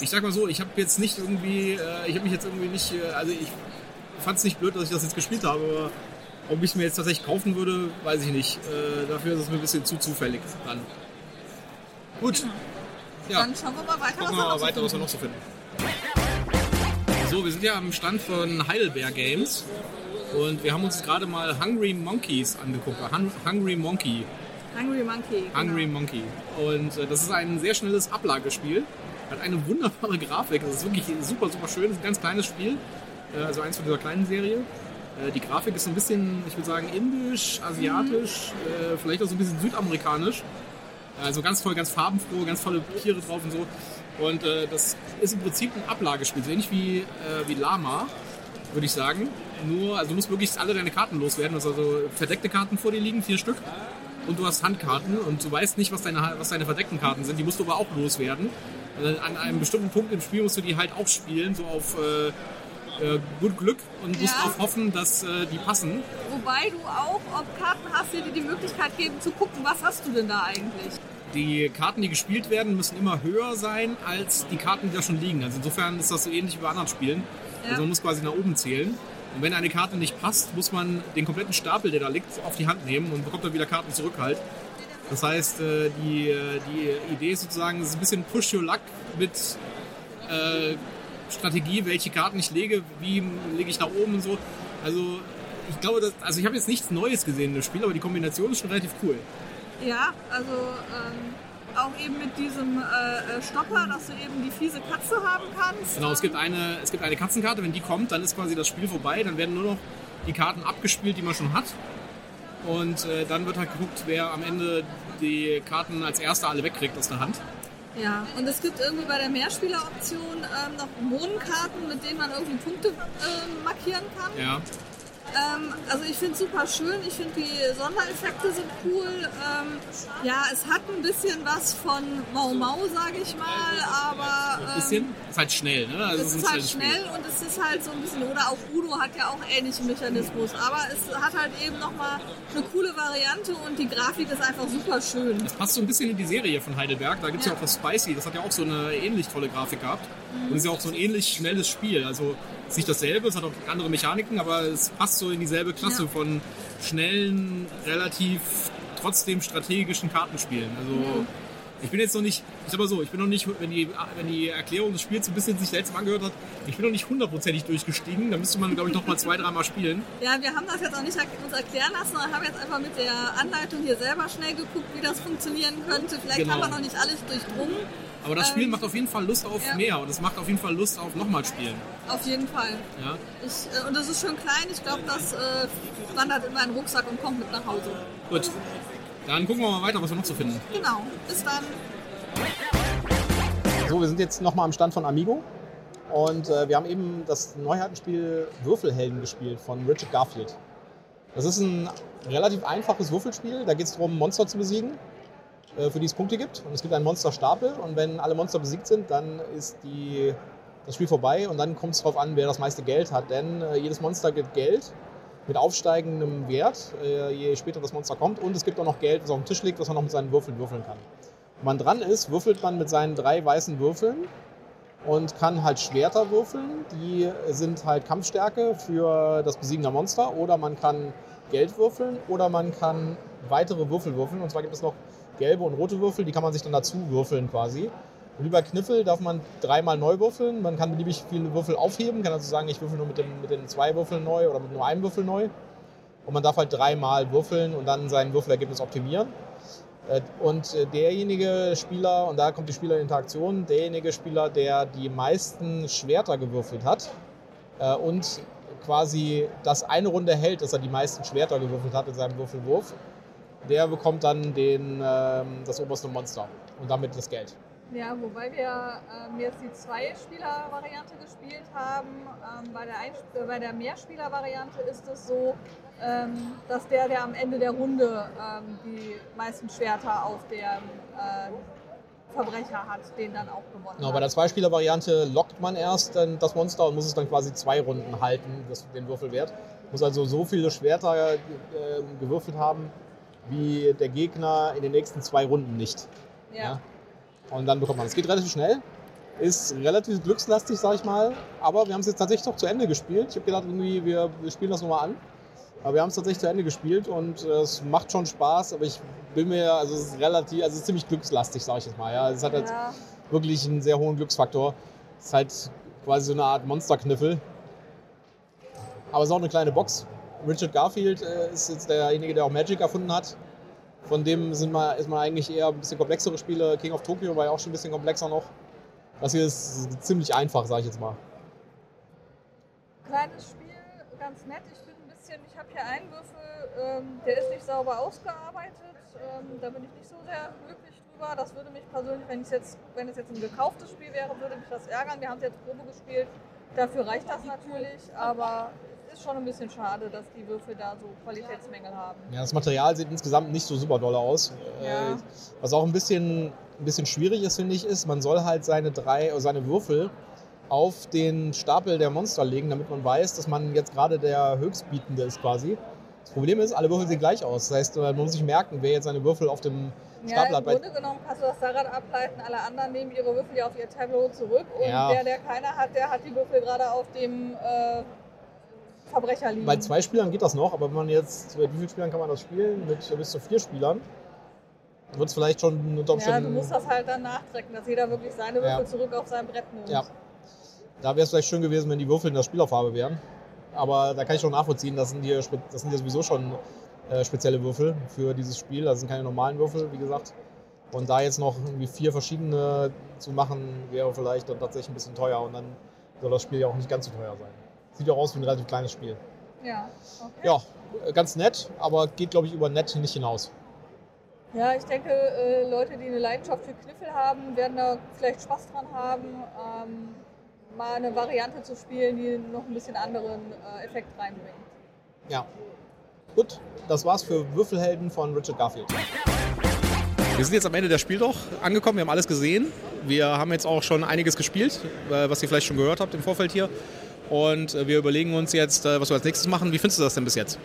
ich sag mal so, ich habe jetzt nicht irgendwie, äh, ich habe mich jetzt irgendwie nicht, äh, also ich fand es nicht blöd, dass ich das jetzt gespielt habe, aber ob ich es mir jetzt tatsächlich kaufen würde, weiß ich nicht. Äh, dafür ist es mir ein bisschen zu zufällig dann. Gut. Ja. Dann schauen wir mal weiter, Gucken wir wir mal noch weiter, so was wir noch so finden. So, wir sind ja am Stand von Heidelberg Games und wir haben uns gerade mal Hungry Monkeys angeguckt. Hun Hungry Monkey. Hungry Monkey. genau. Hungry Monkey. Und äh, das ist ein sehr schnelles Ablagespiel. Hat eine wunderbare Grafik. Das ist wirklich super, super schön. Das ist ein ganz kleines Spiel. Äh, also eins von dieser kleinen Serie. Äh, die Grafik ist ein bisschen, ich würde sagen, indisch, asiatisch, äh, vielleicht auch so ein bisschen südamerikanisch. Also ganz toll, ganz farbenfroh, ganz tolle Tiere drauf und so. Und äh, das ist im Prinzip ein Ablagespiel, so ähnlich wie, äh, wie Lama, würde ich sagen. Nur, also du musst wirklich alle deine Karten loswerden. Du hast also verdeckte Karten vor dir liegen, vier Stück. Und du hast Handkarten und du weißt nicht, was deine, was deine verdeckten Karten sind. Die musst du aber auch loswerden. Äh, An einem bestimmten Punkt im Spiel musst du die halt auch spielen, so auf äh, äh, gut Glück und musst Ja. darauf hoffen, dass äh, die passen. Wobei du auch ob Karten hast, die dir die Möglichkeit geben zu gucken, was hast du denn da eigentlich? Die Karten, die gespielt werden, müssen immer höher sein als die Karten, die da schon liegen. Also insofern ist das so ähnlich wie bei anderen Spielen. Ja. Also man muss quasi nach oben zählen. Und wenn eine Karte nicht passt, muss man den kompletten Stapel, der da liegt, auf die Hand nehmen und bekommt dann wieder Karten zurück halt. Das heißt, äh, die, äh, die Idee ist sozusagen, es ist ein bisschen Push Your Luck mit äh, Strategie, welche Karten ich lege, wie lege ich nach oben und so. Also ich glaube, dass, also ich habe jetzt nichts Neues gesehen dem Spiel, aber die Kombination ist schon relativ cool. Ja, also ähm, auch eben mit diesem äh, äh, Stopper, dass du eben die fiese Katze haben kannst. Genau, es gibt, eine, es gibt eine Katzenkarte, wenn die kommt, dann ist quasi das Spiel vorbei, dann werden nur noch die Karten abgespielt, die man schon hat. Und äh, dann wird halt geguckt, wer am Ende die Karten als erster alle wegkriegt aus der Hand. Ja, und es gibt irgendwie bei der Mehrspieleroption ähm, noch Mohnkarten, mit denen man irgendwie Punkte ähm, markieren kann. Ja. Ähm, also ich finde es super schön. Ich finde die Sondereffekte sind cool. Ähm, ja, es hat ein bisschen was von Mau Mau, sage ich mal, aber... Ähm, ein bisschen? Ist halt schnell, ne? Also es ist, ist halt schnell Spiel. und es ist halt so ein bisschen... Oder auch Udo hat ja auch ähnlichen Mechanismus, aber es hat halt eben nochmal eine coole Variante und die Grafik ist einfach super schön. Es passt so ein bisschen in die Serie von Heidelberg. Da gibt es ja. ja. auch das Spicy, das hat ja auch so eine ähnlich tolle Grafik gehabt. Mhm. Und ist ja auch so ein ähnlich schnelles Spiel. Also ist nicht dasselbe, es hat auch andere Mechaniken, aber es passt so in dieselbe Klasse ja. von schnellen, relativ trotzdem strategischen Kartenspielen. Also mhm. Ich bin jetzt noch nicht, ich sag mal so, ich bin noch nicht, wenn die, wenn die Erklärung des Spiels ein bisschen sich seltsam angehört hat, ich bin noch nicht hundertprozentig durchgestiegen. Da müsste man, glaube ich, noch mal zwei, dreimal spielen. Ja, wir haben das jetzt auch nicht uns erklären lassen, sondern haben jetzt einfach mit der Anleitung hier selber schnell geguckt, wie das funktionieren könnte. Vielleicht genau. haben wir noch nicht alles durchdrungen. Aber das Spiel ähm, macht auf jeden Fall Lust auf ja. mehr und es macht auf jeden Fall Lust auf nochmal spielen. Auf jeden Fall. Ja. Ich, äh, und das ist schon klein. Ich glaube, das äh, wandert in meinen Rucksack und kommt mit nach Hause. Gut. Dann gucken wir mal weiter, was wir noch zu finden. Genau. Bis dann. So, wir sind jetzt nochmal am Stand von Amigo. Und äh, wir haben eben das Neuheitenspiel Würfelhelden gespielt von Richard Garfield. Das ist ein relativ einfaches Würfelspiel. Da geht es darum, Monster zu besiegen. Äh, für die es Punkte gibt. Und es gibt einen Monsterstapel und wenn alle Monster besiegt sind, dann ist die, das Spiel vorbei und dann kommt es darauf an, wer das meiste Geld hat. Denn äh, jedes Monster gibt Geld mit aufsteigendem Wert, äh, je später das Monster kommt. Und es gibt auch noch Geld, das auf dem Tisch liegt, was man noch mit seinen Würfeln würfeln kann. Wenn man dran ist, würfelt man mit seinen drei weißen Würfeln und kann halt Schwerter würfeln. Die sind halt Kampfstärke für das Besiegen der Monster. Oder man kann Geld würfeln oder man kann weitere Würfel würfeln. Und zwar gibt es noch gelbe und rote Würfel, die kann man sich dann dazu würfeln quasi. Über Kniffel darf man dreimal neu würfeln. Man kann beliebig viele Würfel aufheben, kann also sagen, ich würfel nur mit, dem, mit den zwei Würfeln neu oder mit nur einem Würfel neu. Und man darf halt dreimal würfeln und dann sein Würfelergebnis optimieren. Äh, und äh, derjenige Spieler, und da kommt die Spielerinteraktion, derjenige Spieler, der die meisten Schwerter gewürfelt hat äh, und quasi das eine Runde hält, dass er die meisten Schwerter gewürfelt hat in seinem Würfelwurf, der bekommt dann den, ähm, das oberste Monster und damit das Geld. Ja, wobei wir ähm, jetzt die Zwei-Spieler-Variante gespielt haben. Ähm, bei, der äh, bei der Mehrspieler-Variante ist es so, ähm, dass der, der am Ende der Runde ähm, die meisten Schwerter auf dem äh, Verbrecher hat, den dann auch gewonnen genau, hat. Bei der Zwei-Spieler-Variante lockt man erst dann das Monster und muss es dann quasi zwei Runden halten, das, den Würfelwert. Muss also so viele Schwerter äh, gewürfelt haben, wie der Gegner in den nächsten zwei Runden nicht. Ja. ja? Und dann bekommt man es. geht relativ schnell, ist relativ glückslastig, sag ich mal, aber wir haben es jetzt tatsächlich doch zu Ende gespielt. Ich habe gedacht, irgendwie, wir, wir spielen das nochmal an. Aber wir haben es tatsächlich zu Ende gespielt und äh, es macht schon Spaß, aber ich bin mir, also es ist relativ, also es ist ziemlich glückslastig, sag ich jetzt mal. Ja. Es hat halt ja. wirklich einen sehr hohen Glücksfaktor. Es ist halt quasi so eine Art Monsterkniffel. Aber es ist auch eine kleine Box. Richard Garfield äh, ist jetzt derjenige, der auch Magic erfunden hat. Von dem sind mal, ist man eigentlich eher ein bisschen komplexere Spiele. King of Tokyo war ja auch schon ein bisschen komplexer noch. Das hier ist ziemlich einfach, sage ich jetzt mal. Kleines Spiel, ganz nett. Ich bin ein bisschen, ich habe hier einen Würfel, ähm, der ist nicht sauber ausgearbeitet. Ähm, da bin ich nicht so sehr glücklich drüber. Das würde mich persönlich, wenn, jetzt, es jetzt ein gekauftes Spiel wäre, würde mich das ärgern. Wir haben es jetzt Probe gespielt. Dafür reicht das natürlich, aber ist schon ein bisschen schade, dass die Würfel da so Qualitätsmängel haben. Ja, das Material sieht insgesamt nicht so super doll aus. Ja. Äh, was auch ein bisschen, ein bisschen schwierig ist, finde ich, ist, man soll halt seine drei, seine Würfel auf den Stapel der Monster legen, damit man weiß, dass man jetzt gerade der Höchstbietende ist quasi. Das Problem ist, alle Würfel sehen gleich aus. Das heißt, man muss sich merken, wer jetzt seine Würfel auf dem Stapel ja, hat. Im Grunde genommen kannst du das daran ableiten, alle anderen nehmen ihre Würfel ja auf ihr Tableau zurück und ja. der, der keiner hat, der hat die Würfel gerade auf dem äh, Verbrecher liegen. Bei zwei Spielern geht das noch, aber wenn man jetzt, mit wie vielen Spielern kann man das spielen? Mit bis zu vier Spielern. Wird es vielleicht schon unter Umständen. Ja, du musst das halt dann nachtrecken, dass jeder wirklich seine Würfel ja. zurück auf sein Brett nimmt. Ja. Da wäre es vielleicht schön gewesen, wenn die Würfel in der Spielerfarbe wären. Aber da kann ich schon nachvollziehen, das sind hier, das sind ja sowieso schon äh, spezielle Würfel für dieses Spiel. Das sind keine normalen Würfel, wie gesagt. Und da jetzt noch irgendwie vier verschiedene zu machen, wäre vielleicht dann tatsächlich ein bisschen teuer und dann soll das Spiel ja auch nicht ganz so teuer sein. Sieht auch aus wie ein relativ kleines Spiel. Ja, okay. Ja, ganz nett, aber geht, glaube ich, über nett nicht hinaus. Ja, ich denke, äh, Leute, die eine Leidenschaft für Kniffel haben, werden da vielleicht Spaß dran haben, ähm, mal eine Variante zu spielen, die noch ein bisschen anderen äh, Effekt reinbringt. Ja. Gut, das war's für Würfelhelden von Richard Garfield. Wir sind jetzt am Ende der Spiel doch angekommen. Wir haben alles gesehen. Wir haben jetzt auch schon einiges gespielt, äh, was ihr vielleicht schon gehört habt im Vorfeld hier. Und äh, wir überlegen uns jetzt, äh, was wir als nächstes machen. Wie findest du das denn bis jetzt?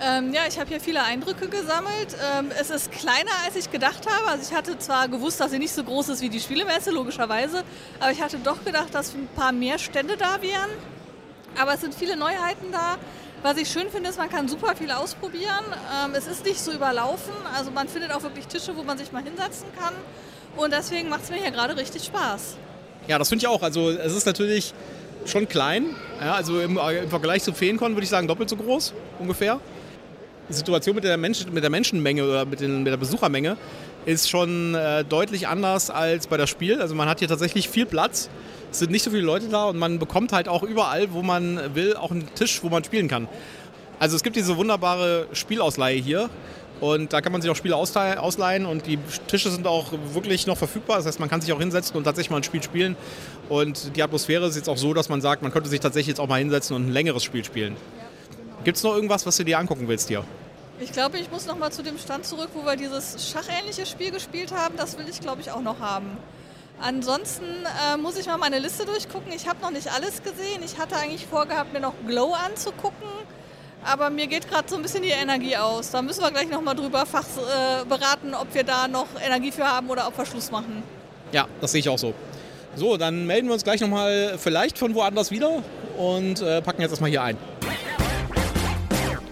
Ähm, ja, ich habe hier viele Eindrücke gesammelt. Ähm, es ist kleiner, als ich gedacht habe. Also ich hatte zwar gewusst, dass sie nicht so groß ist wie die Spielemesse, logischerweise, aber ich hatte doch gedacht, dass ein paar mehr Stände da wären. Aber es sind viele Neuheiten da. Was ich schön finde, ist, man kann super viel ausprobieren. Ähm, es ist nicht so überlaufen. Also man findet auch wirklich Tische, wo man sich mal hinsetzen kann. Und deswegen macht es mir hier gerade richtig Spaß. Ja, das finde ich auch. Also es ist natürlich schon klein. Ja, also im, im Vergleich zu Feenkon würde ich sagen doppelt so groß ungefähr. Die Situation mit der, Mensch, mit der Menschenmenge oder mit, den, mit der Besuchermenge ist schon äh, deutlich anders als bei das Spiel. Also man hat hier tatsächlich viel Platz. Es sind nicht so viele Leute da und man bekommt halt auch überall, wo man will, auch einen Tisch, wo man spielen kann. Also es gibt diese wunderbare Spielausleihe hier und da kann man sich auch Spiele ausleihen und die Tische sind auch wirklich noch verfügbar. Das heißt, man kann sich auch hinsetzen und tatsächlich mal ein Spiel spielen. Und die Atmosphäre ist jetzt auch so, dass man sagt, man könnte sich tatsächlich jetzt auch mal hinsetzen und ein längeres Spiel spielen. Gibt es noch irgendwas, was du dir angucken willst hier? Ich glaube, ich muss noch mal zu dem Stand zurück, wo wir dieses schachähnliche Spiel gespielt haben. Das will ich, glaube ich, auch noch haben. Ansonsten äh, muss ich mal meine Liste durchgucken. Ich habe noch nicht alles gesehen. Ich hatte eigentlich vorgehabt, mir noch Glow anzugucken. Aber mir geht gerade so ein bisschen die Energie aus. Da müssen wir gleich noch mal drüber fach, äh, beraten, ob wir da noch Energie für haben oder ob wir Schluss machen. Ja, das sehe ich auch so. So, dann melden wir uns gleich noch mal vielleicht von woanders wieder und äh, packen jetzt erstmal hier ein.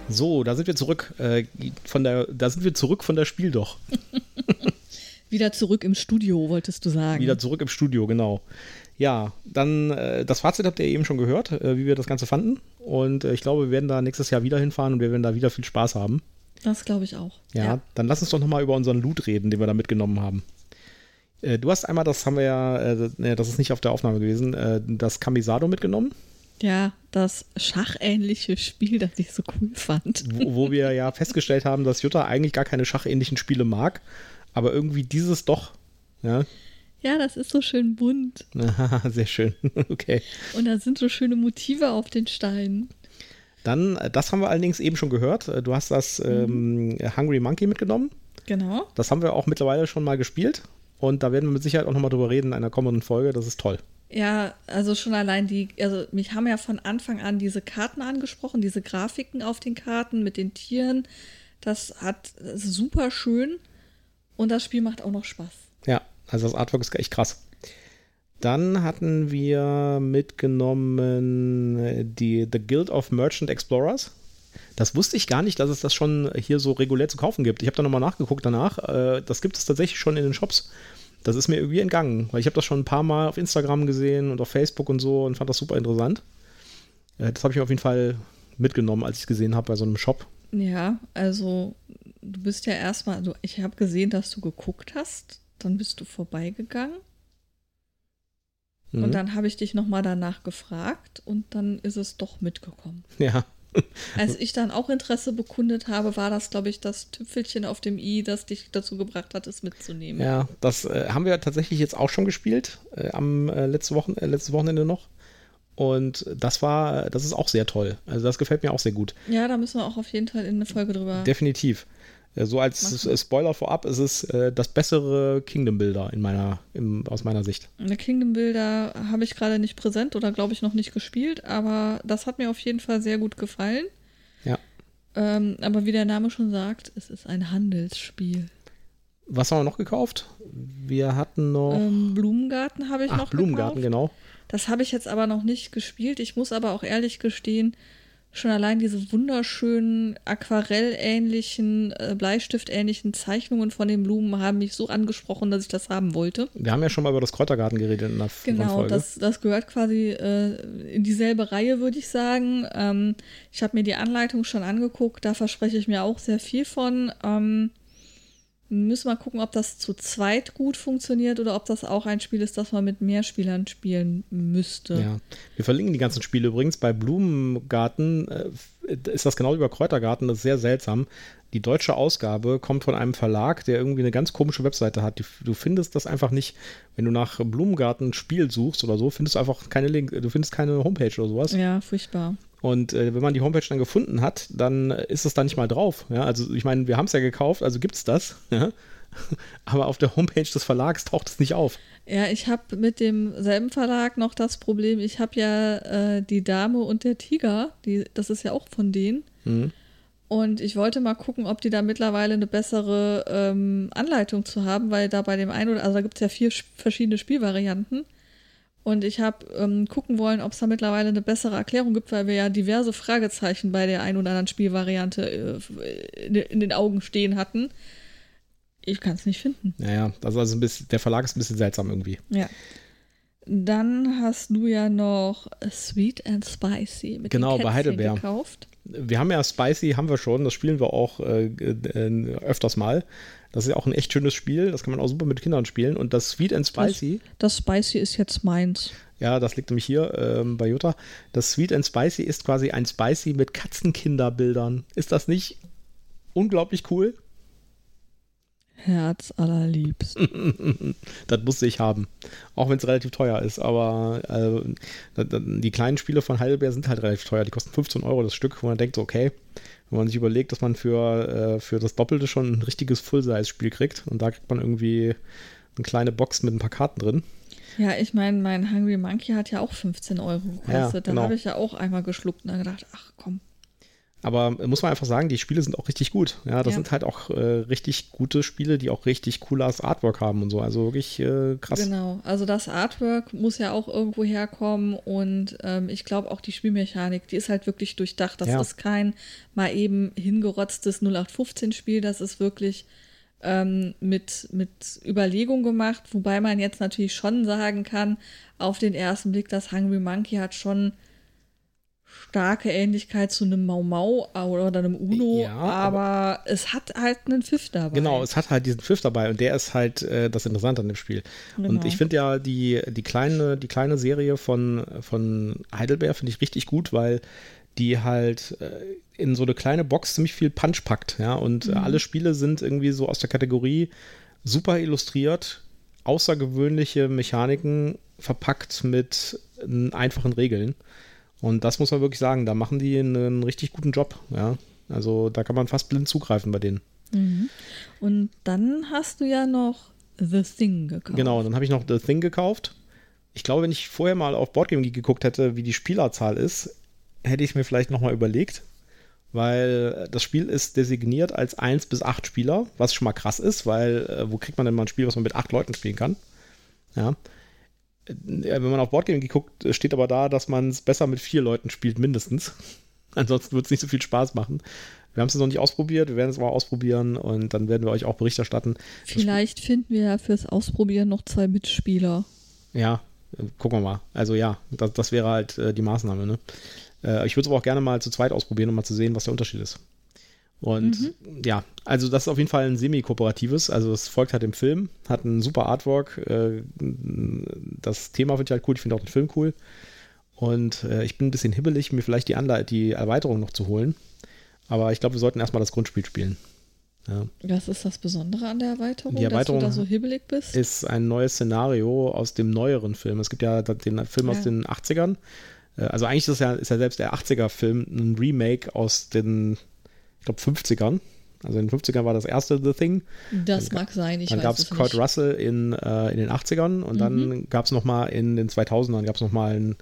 So, da sind wir zurück. Äh, von der, da sind wir zurück von der Spiel doch. Wieder zurück im Studio, wolltest du sagen. Wieder zurück im Studio, genau. Ja, dann äh, das Fazit habt ihr eben schon gehört, äh, wie wir das Ganze fanden. Und äh, ich glaube, wir werden da nächstes Jahr wieder hinfahren und wir werden da wieder viel Spaß haben. Das glaube ich auch. Ja, ja, dann lass uns doch nochmal über unseren Loot reden, den wir da mitgenommen haben. Äh, du hast einmal, das haben wir ja, äh, das ist nicht auf der Aufnahme gewesen, äh, das Kamisado mitgenommen. Ja, das schachähnliche Spiel, das ich so cool fand. Wo, wo wir ja festgestellt haben, dass Jutta eigentlich gar keine schachähnlichen Spiele mag, aber irgendwie dieses doch. Ja, ja das ist so schön bunt. Sehr schön. Okay. Und da sind so schöne Motive auf den Steinen. Dann, äh, das haben wir allerdings eben schon gehört. Äh, du hast das mhm. ähm, Hungry Monkey mitgenommen. Genau. Das haben wir auch mittlerweile schon mal gespielt. Und da werden wir mit Sicherheit auch nochmal drüber reden in einer kommenden Folge. Das ist toll. Ja, also schon allein die, also mich haben ja von Anfang an diese Karten angesprochen, diese Grafiken auf den Karten mit den Tieren. Das hat das super schön und das Spiel macht auch noch Spaß. Ja, also das Artwork ist echt krass. Dann hatten wir mitgenommen äh, die The Guild of Merchant Explorers. Das wusste ich gar nicht, dass es das schon hier so regulär zu kaufen gibt. Ich habe da nochmal nachgeguckt danach. Äh, das gibt es tatsächlich schon in den Shops. Das ist mir irgendwie entgangen, weil ich habe das schon ein paar Mal auf Instagram gesehen und auf Facebook und so und fand das super interessant. Äh, das habe ich auf jeden Fall mitgenommen, als ich es gesehen habe bei so einem Shop. Ja, also du bist ja erstmal, also ich habe gesehen, dass du geguckt hast, dann bist du vorbeigegangen. Mhm. Und dann habe ich dich nochmal danach gefragt und dann ist es doch mitgekommen. Ja. Als ich dann auch Interesse bekundet habe, war das, glaube ich, das Tüpfelchen auf dem i, das dich dazu gebracht hat, es mitzunehmen. Ja, das äh, haben wir tatsächlich jetzt auch schon gespielt, äh, am äh, letzte Wochen, äh, letztes Wochenende noch. Und das war, das ist auch sehr toll. Also das gefällt mir auch sehr gut. Ja, da müssen wir auch auf jeden Fall in eine Folge drüber. Definitiv. Äh, so als machen. Spoiler vorab ist es äh, das bessere Kingdom Builder in meiner, im, aus meiner Sicht. Eine Kingdom Builder habe ich gerade nicht präsent oder glaube ich noch nicht gespielt, aber das hat mir auf jeden Fall sehr gut gefallen. Ja. Ähm, aber wie der Name schon sagt, es ist ein Handelsspiel. Was haben wir noch gekauft? Wir hatten noch. Ähm, Blumengarten habe ich Ach, noch Blumengarten, gekauft. genau. Das habe ich jetzt aber noch nicht gespielt. Ich muss aber auch ehrlich gestehen, schon allein diese wunderschönen aquarellähnlichen, äh, Bleistiftähnlichen Zeichnungen von den Blumen haben mich so angesprochen, dass ich das haben wollte. Wir haben ja schon mal über das Kräutergarten geredet in der genau, Folge. Genau, das, das gehört quasi äh, in dieselbe Reihe, würde ich sagen. Ähm, ich habe mir die Anleitung schon angeguckt, da verspreche ich mir auch sehr viel von. Ähm, Müssen wir gucken, ob das zu zweit gut funktioniert oder ob das auch ein Spiel ist, das man mit mehr Spielern spielen müsste. Ja, wir verlinken die ganzen Spiele übrigens. Bei Blumengarten äh, ist das genau wie bei Kräutergarten, das ist sehr seltsam. Die deutsche Ausgabe kommt von einem Verlag, der irgendwie eine ganz komische Webseite hat. Du findest das einfach nicht, wenn du nach Blumengarten Spiel suchst oder so, findest du einfach keine Link, du findest keine Homepage oder sowas. Ja, furchtbar. Und äh, wenn man die Homepage dann gefunden hat, dann ist es da nicht mal drauf. Ja? Also ich meine, wir haben es ja gekauft, also gibt es das. Ja? Aber auf der Homepage des Verlags taucht es nicht auf. Ja, ich habe mit demselben Verlag noch das Problem, ich habe ja äh, die Dame und der Tiger, die, das ist ja auch von denen. Mhm. Und ich wollte mal gucken, ob die da mittlerweile eine bessere ähm, Anleitung zu haben, weil da bei dem einen oder also da gibt es ja vier verschiedene Spielvarianten. Und ich habe ähm, gucken wollen, ob es da mittlerweile eine bessere Erklärung gibt, weil wir ja diverse Fragezeichen bei der einen oder anderen Spielvariante äh, in, in den Augen stehen hatten. Ich kann es nicht finden. Naja, also, also bisschen, der Verlag ist ein bisschen seltsam irgendwie. Ja. Dann hast du ja noch Sweet and Spicy mit Genau, bei Heidelbeer. gekauft. Wir haben ja Spicy, haben wir schon, das spielen wir auch äh, äh, öfters mal. Das ist ja auch ein echt schönes Spiel, das kann man auch super mit Kindern spielen. Und das Sweet and Spicy, Das Spicy ist jetzt meins. ja, das liegt nämlich hier ähm, bei Jutta. Das Sweet and Spicy ist quasi ein Spicy mit Katzenkinderbildern. Ist das nicht unglaublich cool? Herz allerliebst. Das musste ich haben. Auch wenn es relativ teuer ist. Aber äh, die kleinen Spiele von Heidelberg sind halt relativ teuer. Die kosten 15 Euro das Stück, wo man denkt, okay, wenn man sich überlegt, dass man für, äh, für das Doppelte schon ein richtiges Full-Size-Spiel kriegt und da kriegt man irgendwie eine kleine Box mit ein paar Karten drin. Ja, ich meine, mein Hungry Monkey hat ja auch 15 Euro gekostet. Ja, Da genau. habe ich ja auch einmal geschluckt und dann gedacht, ach komm. Aber muss man einfach sagen, die Spiele sind auch richtig gut. Ja, das Ja. sind halt auch äh, richtig gute Spiele, die auch richtig cooles Artwork haben und so. Also wirklich äh, krass. Genau, also das Artwork muss ja auch irgendwo herkommen und ähm, ich glaube auch die Spielmechanik, die ist halt wirklich durchdacht. Das Ja. ist kein mal eben hingerotztes 0815-Spiel, das ist wirklich ähm, mit, mit Überlegung gemacht, wobei man jetzt natürlich schon sagen kann, auf den ersten Blick, das Hungry Monkey hat schon starke Ähnlichkeit zu einem Mau Mau oder einem Uno, Ja, aber, aber- es hat halt einen Pfiff dabei. Genau, es hat halt diesen Pfiff dabei und der ist halt äh, das Interessante an dem Spiel. Und Genau. ich finde ja die, die, kleine, die kleine Serie von, von Heidelberg finde ich richtig gut, weil die halt äh, in so eine kleine Box ziemlich viel Punch packt. Ja? Und äh, alle Spiele sind irgendwie so aus der Kategorie super illustriert, außergewöhnliche Mechaniken verpackt mit einfachen Regeln. Und das muss man wirklich sagen, da machen die einen richtig guten Job. Ja? Also da kann man fast blind zugreifen bei denen. Und dann hast du ja noch The Thing gekauft. Genau, dann habe ich noch The Thing gekauft. Ich glaube, wenn ich vorher mal auf Boardgame Geek geguckt hätte, wie die Spielerzahl ist, hätte ich es mir vielleicht nochmal überlegt, weil das Spiel ist designiert als 1 bis 8 Spieler, was schon mal krass ist, weil äh, wo kriegt man denn mal ein Spiel, was man mit 8 Leuten spielen kann? Ja. Wenn man auf Boardgame Geek guckt, steht aber da, dass man es besser mit 4 Leuten spielt, mindestens. Ansonsten wird es nicht so viel Spaß machen. Wir haben es noch nicht ausprobiert, wir werden es mal ausprobieren und dann werden wir euch auch Bericht erstatten. Vielleicht finden wir ja fürs Ausprobieren noch zwei Mitspieler. Ja, äh, gucken wir mal. Also ja, das, das wäre halt äh, die Maßnahme. Ne? Äh, ich würde es aber auch gerne mal zu zweit ausprobieren, um mal zu sehen, was der Unterschied ist. Und ja, also das ist auf jeden Fall ein semi-kooperatives. Also es folgt halt dem Film, hat ein super Artwork. Äh, das Thema finde ich halt cool, ich finde auch den Film cool. Und äh, ich bin ein bisschen hibbelig, mir vielleicht die, Anle die Erweiterung noch zu holen. Aber ich glaube, wir sollten erstmal das Grundspiel spielen. Ja. Was ist das Besondere an der Erweiterung, Die Erweiterung dass du da so hibbelig bist? ist ein neues Szenario aus dem neueren Film. Es gibt ja den Film aus Ja. den 80ern. Äh, Also eigentlich ist, ja, ist ja selbst der 80er-Film ein Remake aus den, ich glaube, 50ern. Also in den 50ern war das erste The Thing. das mag sein, ich Dann gab es Kurt nicht. Mhm. Russell in, äh, in den 80ern und dann gab es nochmal in den 2000ern gab es nochmal einen,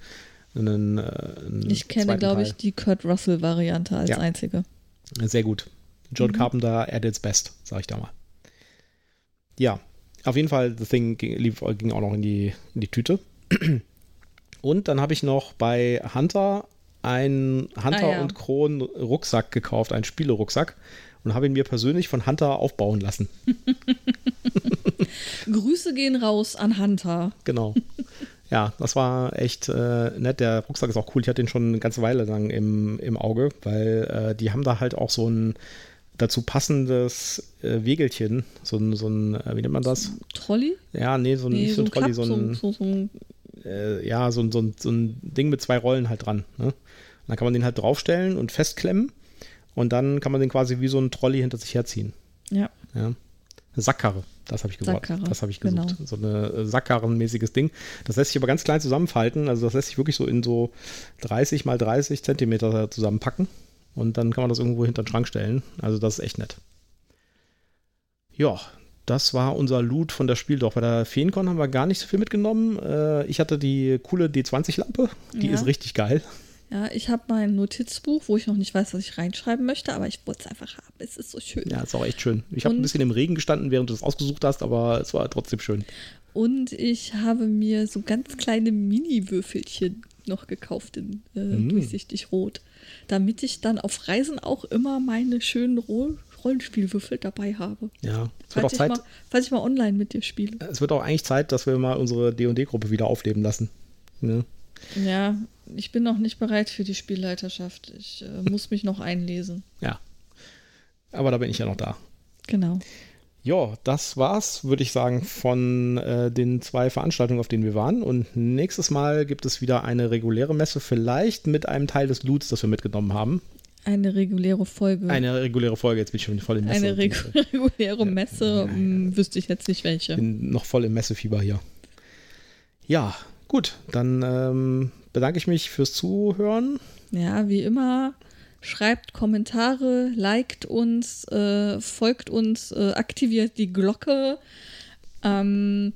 einen, äh, einen Ich kenne, glaube ich, die Kurt Russell-Variante als Ja. einzige. Sehr gut. John Mhm. Carpenter at its best, sag ich da mal. Ja, auf jeden Fall, The Thing ging, lief, ging auch noch in die, in die Tüte. Und dann habe ich noch bei Hunter einen Hunter Ah, ja. und Kron Rucksack gekauft, einen Spielerucksack. Und habe ihn mir persönlich von Hunter aufbauen lassen. Grüße gehen raus an Hunter. Genau. ja, das war echt äh, nett. Der Rucksack ist auch cool. Ich hatte den schon eine ganze Weile lang im, im Auge, weil äh, die haben da halt auch so ein dazu passendes äh, Wegelchen. So ein, so ein äh, wie nennt man das? Trolley? Ja, nee, so ein, nicht so ein Trolley, so ein, so, so, ein äh, ja, so ein, so, so ein Ding mit zwei Rollen halt dran. Ne? Und dann kann man den halt draufstellen und festklemmen und dann kann man den quasi wie so ein Trolley hinter sich herziehen. ja. Ja. Eine Sackkarre. Das habe ich gesucht. Sackkarre, Das habe ich gesucht. genau. So ein Sackkarrenmäßiges Ding. Das lässt sich aber ganz klein zusammenfalten. Also das lässt sich wirklich so in so 30 mal 30 Zentimeter zusammenpacken. Und dann kann man das irgendwo hinter den Schrank stellen. Also das ist echt nett. Ja, das war unser Loot von der Spiel. Doch bei der Feencon haben wir gar nicht so viel mitgenommen. Äh, ich hatte die coole D20-Lampe. Die Ja. ist richtig geil. Ja, ich habe mein Notizbuch, wo ich noch nicht weiß, was ich reinschreiben möchte, aber ich wollte es einfach haben. Es ist so schön. Ja, ist auch echt schön. Ich habe ein bisschen im Regen gestanden, während du das ausgesucht hast, aber es war trotzdem schön. Und ich habe mir so ganz kleine Mini-Würfelchen noch gekauft in äh, Mm. durchsichtig rot, damit ich dann auf Reisen auch immer meine schönen Ro Rollenspielwürfel dabei habe. Ja, es wird auch Falls ich, Zeit. mal, falls ich mal online mit dir spiele. Es wird auch eigentlich Zeit, dass wir mal unsere D&D-Gruppe wieder aufleben lassen. Ne? Ja, ich bin noch nicht bereit für die Spielleiterschaft. Ich äh, muss mich noch einlesen. Ja. Aber da bin ich ja noch da. Genau. Ja, das war's, würde ich sagen, von äh, den zwei Veranstaltungen, auf denen wir waren. Und nächstes Mal gibt es wieder eine reguläre Messe, vielleicht mit einem Teil des Loots, das wir mitgenommen haben. Eine reguläre Folge. Eine reguläre Folge, jetzt bin ich schon voll im Messe. Eine regu reguläre Messe, hm, wüsste ich jetzt nicht welche. bin noch voll im Messefieber hier. Ja, gut, dann ähm, bedanke ich mich fürs Zuhören. Ja, wie immer, schreibt Kommentare, liked uns, äh, folgt uns, äh, aktiviert die Glocke. Ähm,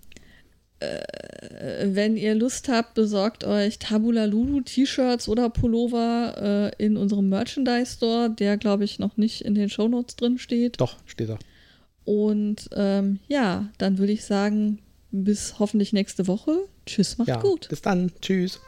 äh, wenn ihr Lust habt, besorgt euch Tabula Lulu T-Shirts oder Pullover äh, in unserem Merchandise Store, der glaube ich noch nicht in den Shownotes drin steht. Doch, steht da. Und ähm, ja, dann würde ich sagen, bis hoffentlich nächste Woche. Tschüss, macht Ja, gut. bis dann. Tschüss.